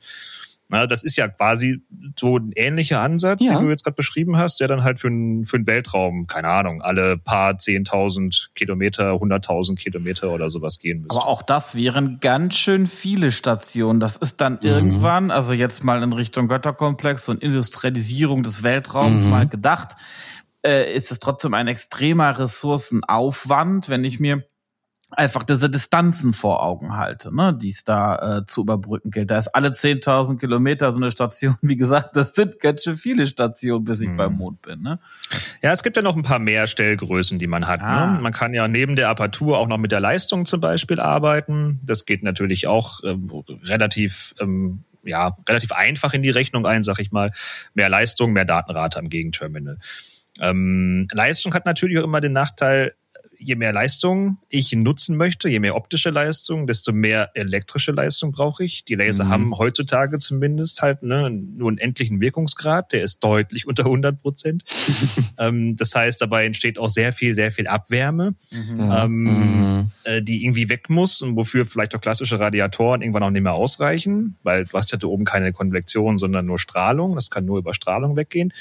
Speaker 4: Na, das ist ja quasi so ein ähnlicher Ansatz, ja. den du jetzt gerade beschrieben hast, der dann halt für, einen für einen Weltraum, keine Ahnung, alle paar 10.000 Kilometer, 100.000 Kilometer oder sowas gehen müsste.
Speaker 2: Aber auch das wären ganz schön viele Stationen. Das ist dann mhm. irgendwann, also jetzt mal in Richtung Götterkomplex und Industrialisierung des Weltraums mhm. mal gedacht, äh, ist es trotzdem ein extremer Ressourcenaufwand, wenn ich mir einfach diese Distanzen vor Augen halte, ne, die es da äh, zu überbrücken gilt. Da ist alle 10.000 Kilometer so eine Station. Wie gesagt, das sind ganz schön viele Stationen, bis ich hm. beim Mond bin. Ne?
Speaker 4: Ja, es gibt ja noch ein paar mehr Stellgrößen, die man hat. Ne? Ah. Ne? Man kann ja neben der Apertur auch noch mit der Leistung zum Beispiel arbeiten. Das geht natürlich auch ähm, relativ ähm, ja, relativ einfach in die Rechnung ein, sag ich mal. Mehr Leistung, mehr Datenrate am Gegenterminal. Ähm, Leistung hat natürlich auch immer den Nachteil, je mehr Leistung ich nutzen möchte, je mehr optische Leistung, desto mehr elektrische Leistung brauche ich. Die Laser mhm. haben heutzutage zumindest halt ne, nur einen endlichen Wirkungsgrad, der ist deutlich unter 100 Prozent. ähm, das heißt, dabei entsteht auch sehr viel, sehr viel Abwärme, mhm. Ähm, mhm. Äh, die irgendwie weg muss und wofür vielleicht auch klassische Radiatoren irgendwann auch nicht mehr ausreichen, weil du hast ja da oben keine Konvektion, sondern nur Strahlung. Das kann nur über Strahlung weggehen.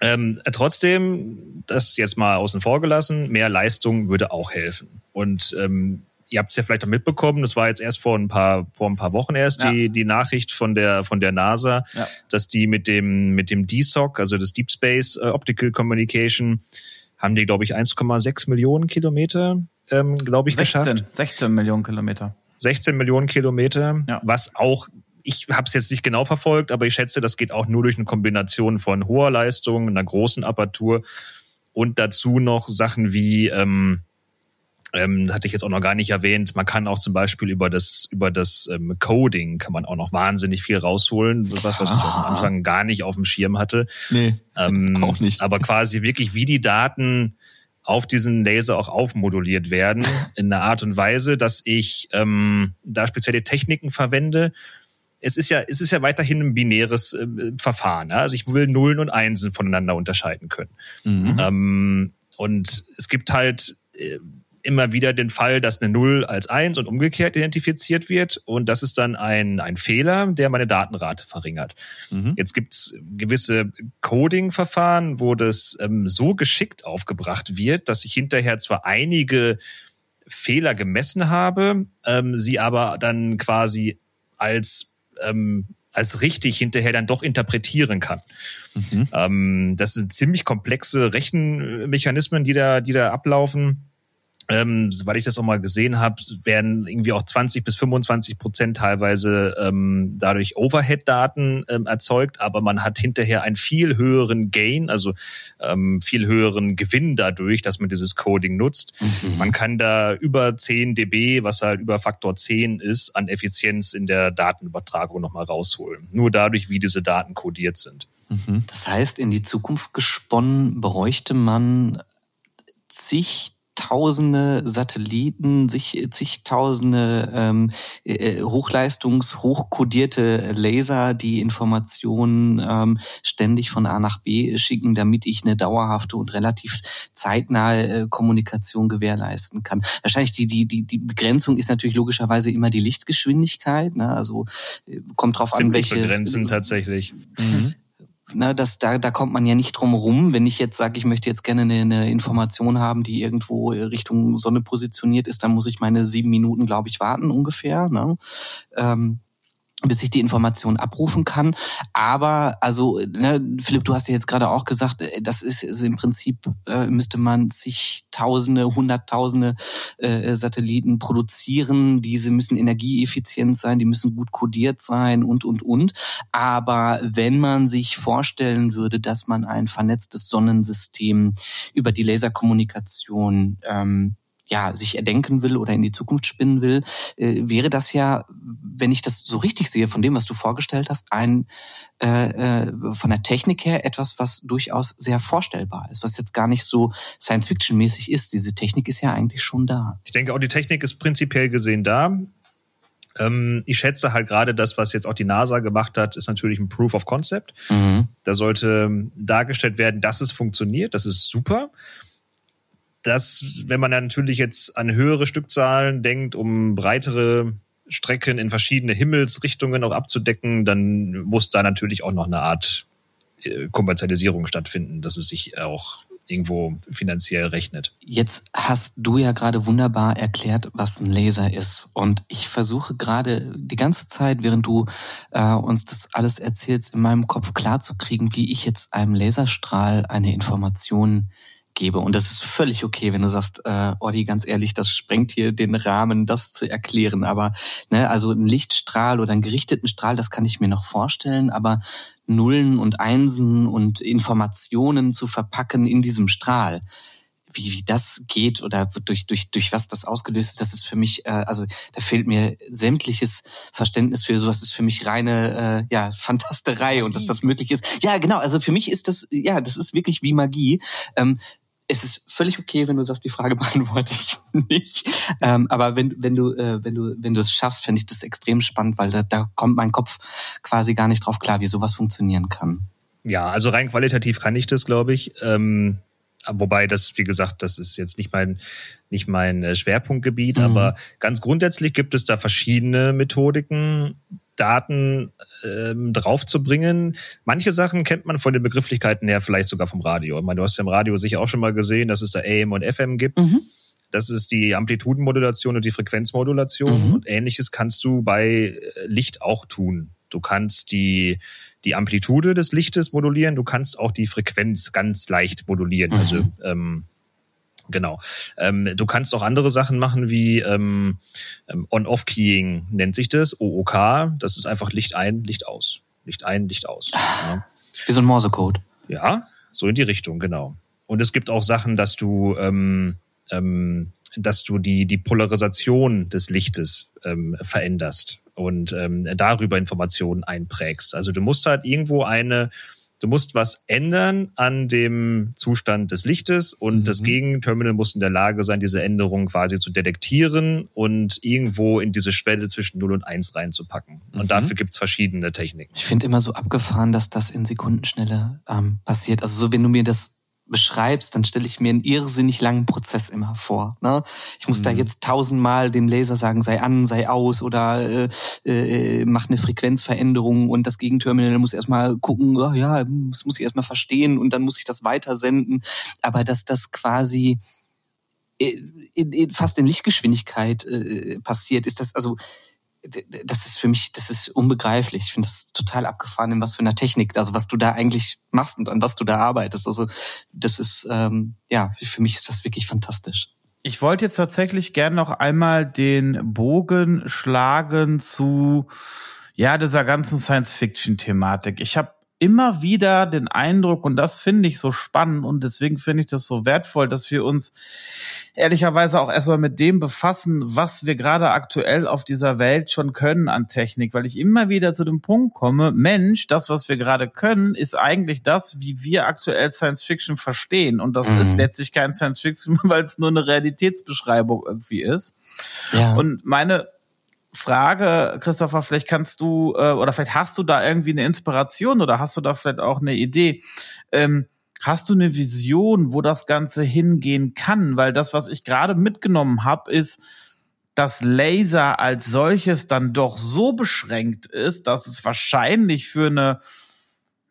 Speaker 4: Ähm, trotzdem, das jetzt mal außen vor gelassen, mehr Leistung würde auch helfen. Und ähm, ihr habt es ja vielleicht auch mitbekommen, das war jetzt erst vor ein paar, vor ein paar Wochen erst ja. die, die Nachricht von der, von der NASA, ja. dass die mit dem, mit dem DSOC, also das Deep Space äh, Optical Communication, haben die, glaube ich, 1,6 Millionen Kilometer, ähm, glaube ich, 16, geschafft.
Speaker 2: 16 Millionen Kilometer.
Speaker 4: 16 Millionen Kilometer, ja. was auch ich habe es jetzt nicht genau verfolgt, aber ich schätze, das geht auch nur durch eine Kombination von hoher Leistung, einer großen Apertur und dazu noch Sachen wie ähm, ähm, hatte ich jetzt auch noch gar nicht erwähnt. Man kann auch zum Beispiel über das über das ähm, Coding kann man auch noch wahnsinnig viel rausholen, was was ich am Anfang gar nicht auf dem Schirm hatte.
Speaker 1: Nee,
Speaker 4: Ähm,
Speaker 1: auch nicht.
Speaker 4: Aber quasi wirklich, wie die Daten auf diesen Laser auch aufmoduliert werden, in einer Art und Weise, dass ich ähm, da spezielle Techniken verwende. Es ist ja, es ist ja weiterhin ein binäres äh, Verfahren. Ja? Also ich will Nullen und Einsen voneinander unterscheiden können.
Speaker 1: Mhm.
Speaker 4: Ähm, und es gibt halt äh, immer wieder den Fall, dass eine Null als Eins und umgekehrt identifiziert wird. Und das ist dann ein, ein Fehler, der meine Datenrate verringert.
Speaker 1: Mhm.
Speaker 4: Jetzt gibt's gewisse Coding-Verfahren, wo das ähm, so geschickt aufgebracht wird, dass ich hinterher zwar einige Fehler gemessen habe, ähm, sie aber dann quasi als ähm, als richtig hinterher dann doch interpretieren kann.
Speaker 1: Mhm.
Speaker 4: Ähm, das sind ziemlich komplexe Rechenmechanismen, die da, die da ablaufen. Ähm, soweit ich das auch mal gesehen habe, werden irgendwie auch 20 bis 25 Prozent teilweise ähm, dadurch Overhead-Daten ähm, erzeugt, aber man hat hinterher einen viel höheren Gain, also ähm, viel höheren Gewinn dadurch, dass man dieses Coding nutzt.
Speaker 1: Mhm.
Speaker 4: Man kann da über 10 dB, was halt über Faktor 10 ist, an Effizienz in der Datenübertragung nochmal rausholen. Nur dadurch, wie diese Daten codiert sind.
Speaker 1: Mhm.
Speaker 3: Das heißt, in die Zukunft gesponnen bräuchte man zigtausende Satelliten, sich, zigtausende ähm, äh, Hochleistungs-, hochkodierte Laser, die Informationen ähm, ständig von A nach B schicken, damit ich eine dauerhafte und relativ zeitnahe äh, Kommunikation gewährleisten kann. Wahrscheinlich die, die, die, die Begrenzung ist natürlich logischerweise immer die Lichtgeschwindigkeit. Ne? Also äh, kommt drauf an,
Speaker 4: Ziemlich
Speaker 3: welche
Speaker 4: begrenzend tatsächlich.
Speaker 1: Mhm.
Speaker 3: Na, das, da, da kommt man ja nicht drum rum. Wenn ich jetzt sage, ich möchte jetzt gerne eine, eine Information haben, die irgendwo Richtung Sonne positioniert ist, dann muss ich meine sieben Minuten, glaube ich, warten ungefähr. Ne? Ähm, bis ich die Information abrufen kann. Aber, also, ne, Philipp, du hast ja jetzt gerade auch gesagt, äh, das ist also im Prinzip, äh, müsste man zigtausende, hunderttausende äh, Satelliten produzieren. Diese müssen energieeffizient sein, die müssen gut kodiert sein und, und, und. Aber wenn man sich vorstellen würde, dass man ein vernetztes Sonnensystem über die Laserkommunikation ähm, ja, sich erdenken will oder in die Zukunft spinnen will, äh, wäre das ja, wenn ich das so richtig sehe, von dem, was du vorgestellt hast, ein äh, äh, von der Technik her etwas, was durchaus sehr vorstellbar ist, was jetzt gar nicht so Science-Fiction-mäßig ist. Diese Technik ist ja eigentlich schon da.
Speaker 4: Ich denke auch, die Technik ist prinzipiell gesehen da. Ähm, ich schätze halt gerade das, was jetzt auch die NASA gemacht hat, ist natürlich ein Proof of Concept.
Speaker 3: Mhm.
Speaker 4: Da sollte dargestellt werden, dass es funktioniert. Das ist super. Das, wenn man natürlich jetzt an höhere Stückzahlen denkt, um breitere Strecken in verschiedene Himmelsrichtungen auch abzudecken, dann muss da natürlich auch noch eine Art äh, Kommerzialisierung stattfinden, dass es sich auch irgendwo finanziell rechnet.
Speaker 3: Jetzt hast du ja gerade wunderbar erklärt, was ein Laser ist. Und ich versuche gerade die ganze Zeit, während du äh, uns das alles erzählst, in meinem Kopf klarzukriegen, wie ich jetzt einem Laserstrahl eine Information gebe. Und das ist völlig okay, wenn du sagst, äh, Ordi, ganz ehrlich, das sprengt hier den Rahmen, das zu erklären. Aber ne, also ein Lichtstrahl oder einen gerichteten Strahl, das kann ich mir noch vorstellen. Aber Nullen und Einsen und Informationen zu verpacken in diesem Strahl, wie, wie das geht oder durch, durch, durch was das ausgelöst ist, das ist für mich, äh, also da fehlt mir sämtliches Verständnis für sowas ist für mich reine äh, ja, Fantasterei und dass das möglich ist. Ja, genau, also für mich ist das, ja, das ist wirklich wie Magie. Ähm, es ist völlig okay, wenn du sagst, die Frage beantworte ich nicht. Ähm, aber wenn, wenn du, äh, wenn du, wenn du es schaffst, finde ich das extrem spannend, weil da, da kommt mein Kopf quasi gar nicht drauf klar, wie sowas funktionieren kann.
Speaker 4: Ja, also rein qualitativ kann ich das, glaube ich. Ähm, wobei das, wie gesagt, das ist jetzt nicht mein nicht mein äh, Schwerpunktgebiet,
Speaker 3: Mhm.
Speaker 4: aber ganz grundsätzlich gibt es da verschiedene Methodiken, Daten ähm, draufzubringen. Manche Sachen kennt man von den Begrifflichkeiten her vielleicht sogar vom Radio. Ich meine, du hast ja im Radio sicher auch schon mal gesehen, dass es da AM und FM gibt.
Speaker 3: Mhm.
Speaker 4: Das ist die Amplitudenmodulation und die Frequenzmodulation.
Speaker 3: Mhm.
Speaker 4: Und ähnliches kannst du bei äh, Licht auch tun. Du kannst die, die Amplitude des Lichtes modulieren, du kannst auch die Frequenz ganz leicht modulieren.
Speaker 3: Mhm.
Speaker 4: Also ähm, genau. Ähm, du kannst auch andere Sachen machen wie ähm, ähm, On-Off-Keying nennt sich das, OOK. Das ist einfach Licht ein, Licht aus. Licht ein, Licht aus. Ja.
Speaker 3: Wie so ein Morsecode.
Speaker 4: Ja, so in die Richtung, genau. Und es gibt auch Sachen, dass du ähm, ähm, dass du die, die Polarisation des Lichtes ähm, veränderst und ähm, darüber Informationen einprägst. Also du musst halt irgendwo eine Du musst was ändern an dem Zustand des Lichtes und mhm. das Gegenterminal muss in der Lage sein, diese Änderung quasi zu detektieren und irgendwo in diese Schwelle zwischen 0 und 1 reinzupacken. Und mhm. dafür gibt's verschiedene Techniken.
Speaker 5: Ich finde immer so abgefahren, dass das in Sekundenschnelle ähm, passiert. Also so, wenn du mir das beschreibst, dann stelle ich mir einen irrsinnig langen Prozess immer vor. Ne? Ich muss mhm. da jetzt tausendmal dem Laser sagen, sei an, sei aus oder äh, äh, mach eine Frequenzveränderung und das Gegenterminal muss erstmal gucken, oh, ja, das muss ich erstmal verstehen und dann muss ich das weitersenden. Aber dass das quasi in, in, fast in Lichtgeschwindigkeit äh, passiert, ist das also das ist für mich, das ist unbegreiflich. Ich finde das total abgefahren, in was für einer Technik, also was du da eigentlich machst und an was du da arbeitest. Also das ist, ähm, ja, für mich ist das wirklich fantastisch.
Speaker 2: Ich wollte jetzt tatsächlich gern noch einmal den Bogen schlagen zu ja dieser ganzen Science-Fiction-Thematik. Ich habe immer wieder den Eindruck, und das finde ich so spannend und deswegen finde ich das so wertvoll, dass wir uns ehrlicherweise auch erstmal mit dem befassen, was wir gerade aktuell auf dieser Welt schon können an Technik, weil ich immer wieder zu dem Punkt komme, Mensch, das, was wir gerade können, ist eigentlich das, wie wir aktuell Science Fiction verstehen. Und das mhm. ist letztlich kein Science Fiction, weil es nur eine Realitätsbeschreibung irgendwie ist. Ja. Und meine Frage, Christopher, vielleicht kannst du äh, oder vielleicht hast du da irgendwie eine Inspiration oder hast du da vielleicht auch eine Idee. Ähm, hast du eine Vision, wo das Ganze hingehen kann? Weil das, was ich gerade mitgenommen habe, ist, dass Laser als solches dann doch so beschränkt ist, dass es wahrscheinlich für eine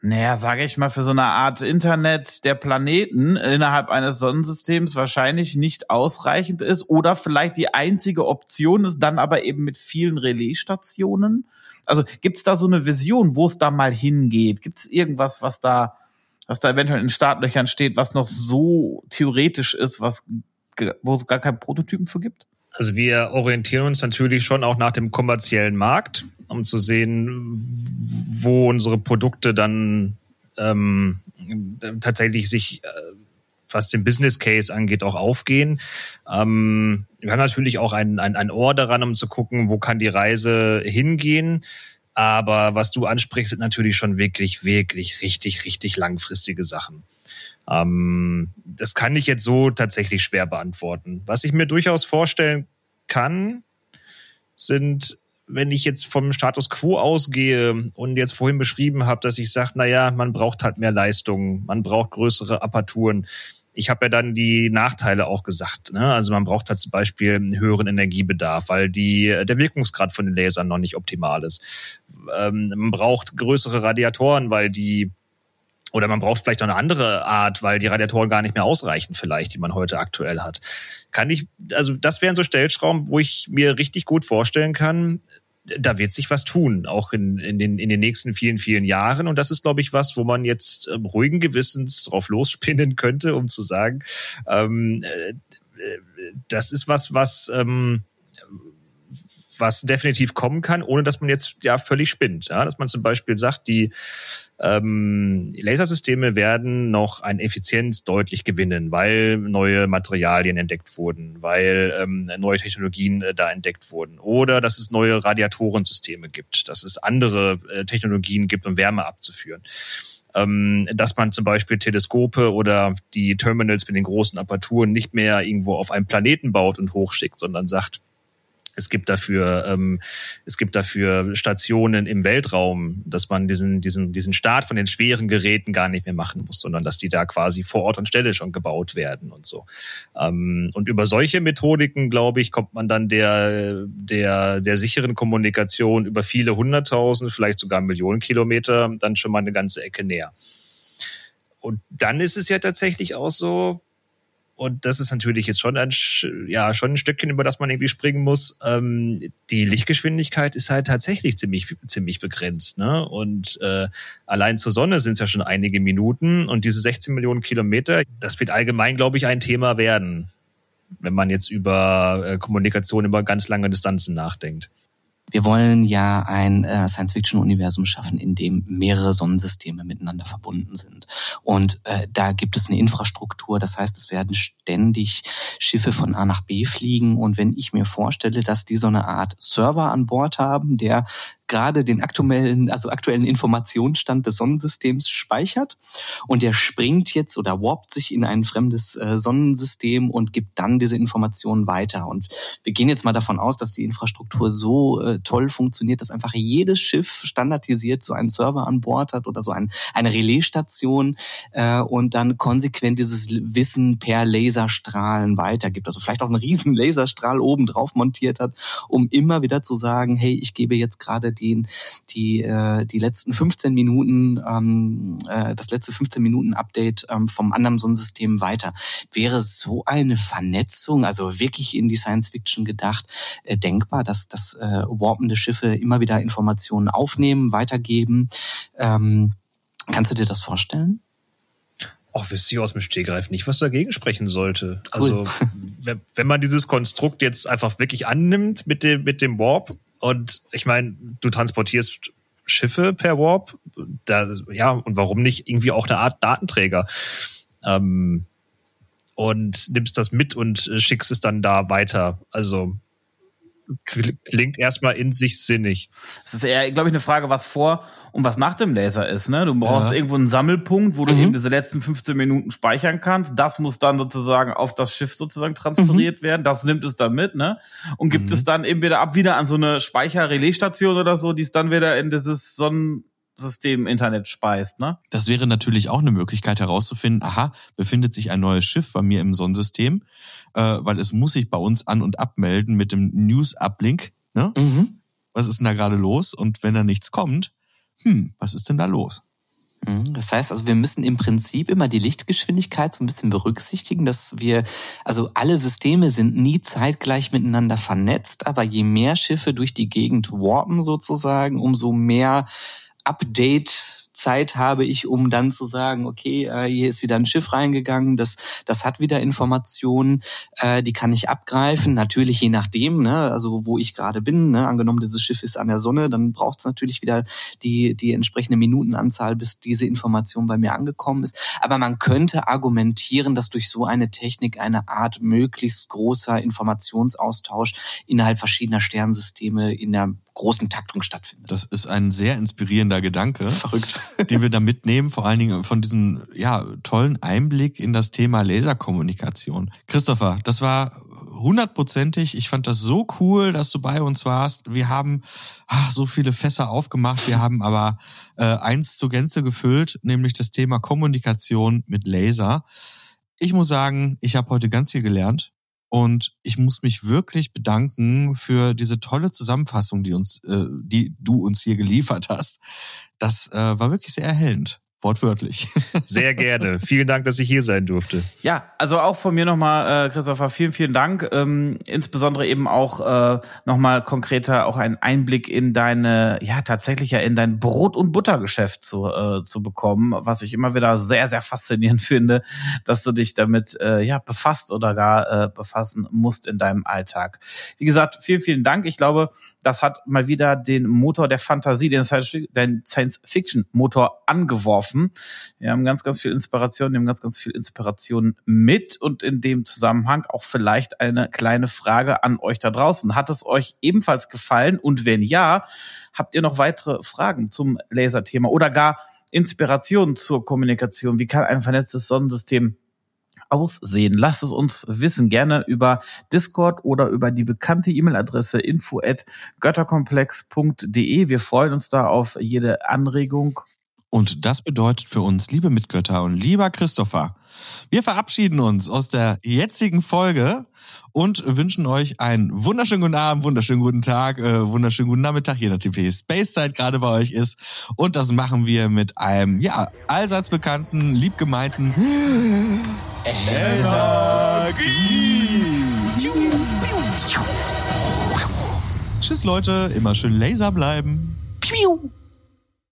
Speaker 2: naja, sage ich mal, für so eine Art Internet der Planeten innerhalb eines Sonnensystems wahrscheinlich nicht ausreichend ist oder vielleicht die einzige Option ist, dann aber eben mit vielen Relaisstationen. Also gibt's da so eine Vision, wo es da mal hingeht? Gibt's irgendwas, was da, was da eventuell in Startlöchern steht, was noch so theoretisch ist, was, wo es gar keinen Prototypen für gibt?
Speaker 4: Also wir orientieren uns natürlich schon auch nach dem kommerziellen Markt, um zu sehen, wo unsere Produkte dann ähm, tatsächlich sich, äh, was den Business Case angeht, auch aufgehen. Ähm, wir haben natürlich auch ein, ein, ein Ohr daran, um zu gucken, wo kann die Reise hingehen. Aber was du ansprichst, sind natürlich schon wirklich, wirklich richtig, richtig langfristige Sachen. Ähm, das kann ich jetzt so tatsächlich schwer beantworten. Was ich mir durchaus vorstellen kann, sind, wenn ich jetzt vom Status quo ausgehe und jetzt vorhin beschrieben habe, dass ich sage, naja, man braucht halt mehr Leistung, man braucht größere Apparaturen. Ich habe ja dann die Nachteile auch gesagt. Ne? Also man braucht halt zum Beispiel einen höheren Energiebedarf, weil die, der Wirkungsgrad von den Lasern noch nicht optimal ist. Ähm, man braucht größere Radiatoren, weil die oder man braucht vielleicht noch eine andere Art, weil die Radiatoren gar nicht mehr ausreichen, vielleicht, die man heute aktuell hat. Kann ich, also das wären so Stellschrauben, wo ich mir richtig gut vorstellen kann, da wird sich was tun, auch in, in, den, in den nächsten vielen, vielen Jahren. Und das ist, glaube ich, was, wo man jetzt ähm, ruhigen Gewissens drauf losspinnen könnte, um zu sagen, ähm, äh, das ist was, was ähm, was definitiv kommen kann, ohne dass man jetzt ja völlig spinnt. Ja? Dass man zum Beispiel sagt, die ähm, Lasersysteme werden noch an Effizienz deutlich gewinnen, weil neue Materialien entdeckt wurden, weil ähm, neue Technologien äh, da entdeckt wurden. Oder dass es neue Radiatorensysteme gibt, dass es andere äh, Technologien gibt, um Wärme abzuführen ähm, dass man zum Beispiel Teleskope oder die Terminals mit den großen Apparaturen nicht mehr irgendwo auf einem Planeten baut und hochschickt, sondern sagt, es gibt dafür, ähm, es gibt dafür Stationen im Weltraum, dass man diesen, diesen, diesen Start von den schweren Geräten gar nicht mehr machen muss, sondern dass die da quasi vor Ort und Stelle schon gebaut werden und so. Ähm, und über solche Methodiken, glaube ich, kommt man dann der, der, der sicheren Kommunikation über viele hunderttausend, vielleicht sogar Millionen Kilometer dann schon mal eine ganze Ecke näher. Und dann ist es ja tatsächlich auch so, und das ist natürlich jetzt schon ein, ja, schon ein Stückchen, über das man irgendwie springen muss. Ähm, die Lichtgeschwindigkeit ist halt tatsächlich ziemlich, ziemlich begrenzt. Ne? Und äh, allein zur Sonne sind es ja schon einige Minuten. Und diese 16 Millionen Kilometer, das wird allgemein, glaube ich, ein Thema werden, wenn man jetzt über äh, Kommunikation über ganz lange Distanzen nachdenkt.
Speaker 3: Wir wollen ja ein äh, Science-Fiction-Universum schaffen, in dem mehrere Sonnensysteme miteinander verbunden sind. Und äh, da gibt es eine Infrastruktur, das heißt, es werden ständig Schiffe von A nach B fliegen. Und wenn ich mir vorstelle, dass die so eine Art Server an Bord haben, der gerade den aktuellen, also aktuellen Informationsstand des Sonnensystems speichert und der springt jetzt oder warpt sich in ein fremdes äh, Sonnensystem und gibt dann diese Informationen weiter. Und wir gehen jetzt mal davon aus, dass die Infrastruktur so äh, toll funktioniert, dass einfach jedes Schiff standardisiert so einen Server an Bord hat oder so ein, eine Relaisstation äh, und dann konsequent dieses Wissen per Laserstrahlen weitergibt. Also vielleicht auch einen riesen Laserstrahl oben drauf montiert hat, um immer wieder zu sagen, hey, ich gebe jetzt gerade die, die, äh, die letzten 15 Minuten, ähm, äh, das letzte 15 Minuten Update ähm, vom anderen Sonnensystem weiter. Wäre so eine Vernetzung, also wirklich in die Science Fiction gedacht, äh, denkbar, dass, dass äh, warpende Schiffe immer wieder Informationen aufnehmen, weitergeben. Ähm, kannst du dir das vorstellen?
Speaker 4: Auch wüsste ich aus dem Stegreif nicht, was dagegen sprechen sollte. Cool. Also, wenn man dieses Konstrukt jetzt einfach wirklich annimmt mit dem, mit dem Warp, und ich meine, du transportierst Schiffe per Warp, da, ja, und warum nicht irgendwie auch eine Art Datenträger? Ähm, und nimmst das mit und schickst es dann da weiter. Also klingt erstmal in sich sinnig.
Speaker 2: Das ist eher, glaube ich, eine Frage, was vor und was nach dem Laser ist. Ne? Du brauchst ja. irgendwo einen Sammelpunkt, wo du mhm. eben diese letzten 15 Minuten speichern kannst. Das muss dann sozusagen auf das Schiff sozusagen transferiert mhm. werden. Das nimmt es dann mit, ne? Und gibt mhm. es dann eben wieder ab wieder an so eine Speicherrelaisstation oder so, die es dann wieder in dieses Sonnen System Internet speist, ne?
Speaker 1: Das wäre natürlich auch eine Möglichkeit herauszufinden, aha, befindet sich ein neues Schiff bei mir im Sonnensystem, äh, weil es muss sich bei uns an- und abmelden mit dem News-Uplink, ne? Mhm. Was ist denn da gerade los? Und wenn da nichts kommt, hm, was ist denn da los?
Speaker 3: Mhm. Das heißt also, wir müssen im Prinzip immer die Lichtgeschwindigkeit so ein bisschen berücksichtigen, dass wir, also alle Systeme sind nie zeitgleich miteinander vernetzt, aber je mehr Schiffe durch die Gegend warpen sozusagen, umso mehr Update Zeit habe ich, um dann zu sagen, okay, äh, hier ist wieder ein Schiff reingegangen, das, das hat wieder Informationen, äh, die kann ich abgreifen. Natürlich je nachdem, ne, also wo ich gerade bin. Ne, angenommen, dieses Schiff ist an der Sonne, dann braucht es natürlich wieder die, die entsprechende Minutenanzahl, bis diese Information bei mir angekommen ist. Aber man könnte argumentieren, dass durch so eine Technik eine Art möglichst großer Informationsaustausch innerhalb verschiedener Sternsysteme in der großen Taktung stattfindet.
Speaker 1: Das ist ein sehr inspirierender Gedanke.
Speaker 3: Verrückt.
Speaker 1: den wir da mitnehmen, vor allen Dingen von diesem ja, tollen Einblick in das Thema Laserkommunikation. Christopher, das war hundertprozentig. Ich fand das so cool, dass du bei uns warst. Wir haben ach, so viele Fässer aufgemacht. Wir haben aber äh, eins zur Gänze gefüllt, nämlich das Thema Kommunikation mit Laser. Ich muss sagen, ich habe heute ganz viel gelernt. Und ich muss mich wirklich bedanken für diese tolle Zusammenfassung, die uns, äh, die du uns hier geliefert hast. Das äh, war wirklich sehr erhellend. Wortwörtlich.
Speaker 4: Sehr gerne. vielen Dank, dass ich hier sein durfte.
Speaker 2: Ja, also auch von mir nochmal, äh, Christopher, vielen, vielen Dank. Ähm, insbesondere eben auch äh, nochmal konkreter auch einen Einblick in deine, ja, tatsächlich ja in dein Brot- und Buttergeschäft zu, äh, zu bekommen, was ich immer wieder sehr, sehr faszinierend finde, dass du dich damit äh, ja befasst oder gar äh, befassen musst in deinem Alltag. Wie gesagt, vielen, vielen Dank. Ich glaube, das hat mal wieder den Motor der Fantasie, den Science-Fiction-Motor angeworfen. Wir haben ganz, ganz viel Inspiration, haben ganz, ganz viel Inspiration mit und in dem Zusammenhang auch vielleicht eine kleine Frage an euch da draußen. Hat es euch ebenfalls gefallen? Und wenn ja, habt ihr noch weitere Fragen zum Laserthema oder gar Inspiration zur Kommunikation? Wie kann ein vernetztes Sonnensystem aussehen? Lasst es uns wissen, gerne über Discord oder über die bekannte E-Mail-Adresse info at götterkomplex.de. Wir freuen uns da auf jede Anregung.
Speaker 1: Und das bedeutet für uns, liebe Mitgötter und lieber Christopher, wir verabschieden uns aus der jetzigen Folge und wünschen euch einen wunderschönen guten Abend, wunderschönen guten Tag, äh, wunderschönen guten Nachmittag, je nachdem wie Space Zeit gerade bei euch ist. Und das machen wir mit einem, ja, allseits bekannten, liebgemeinten Energie. Tschüss Leute, immer schön Laser bleiben. Piu.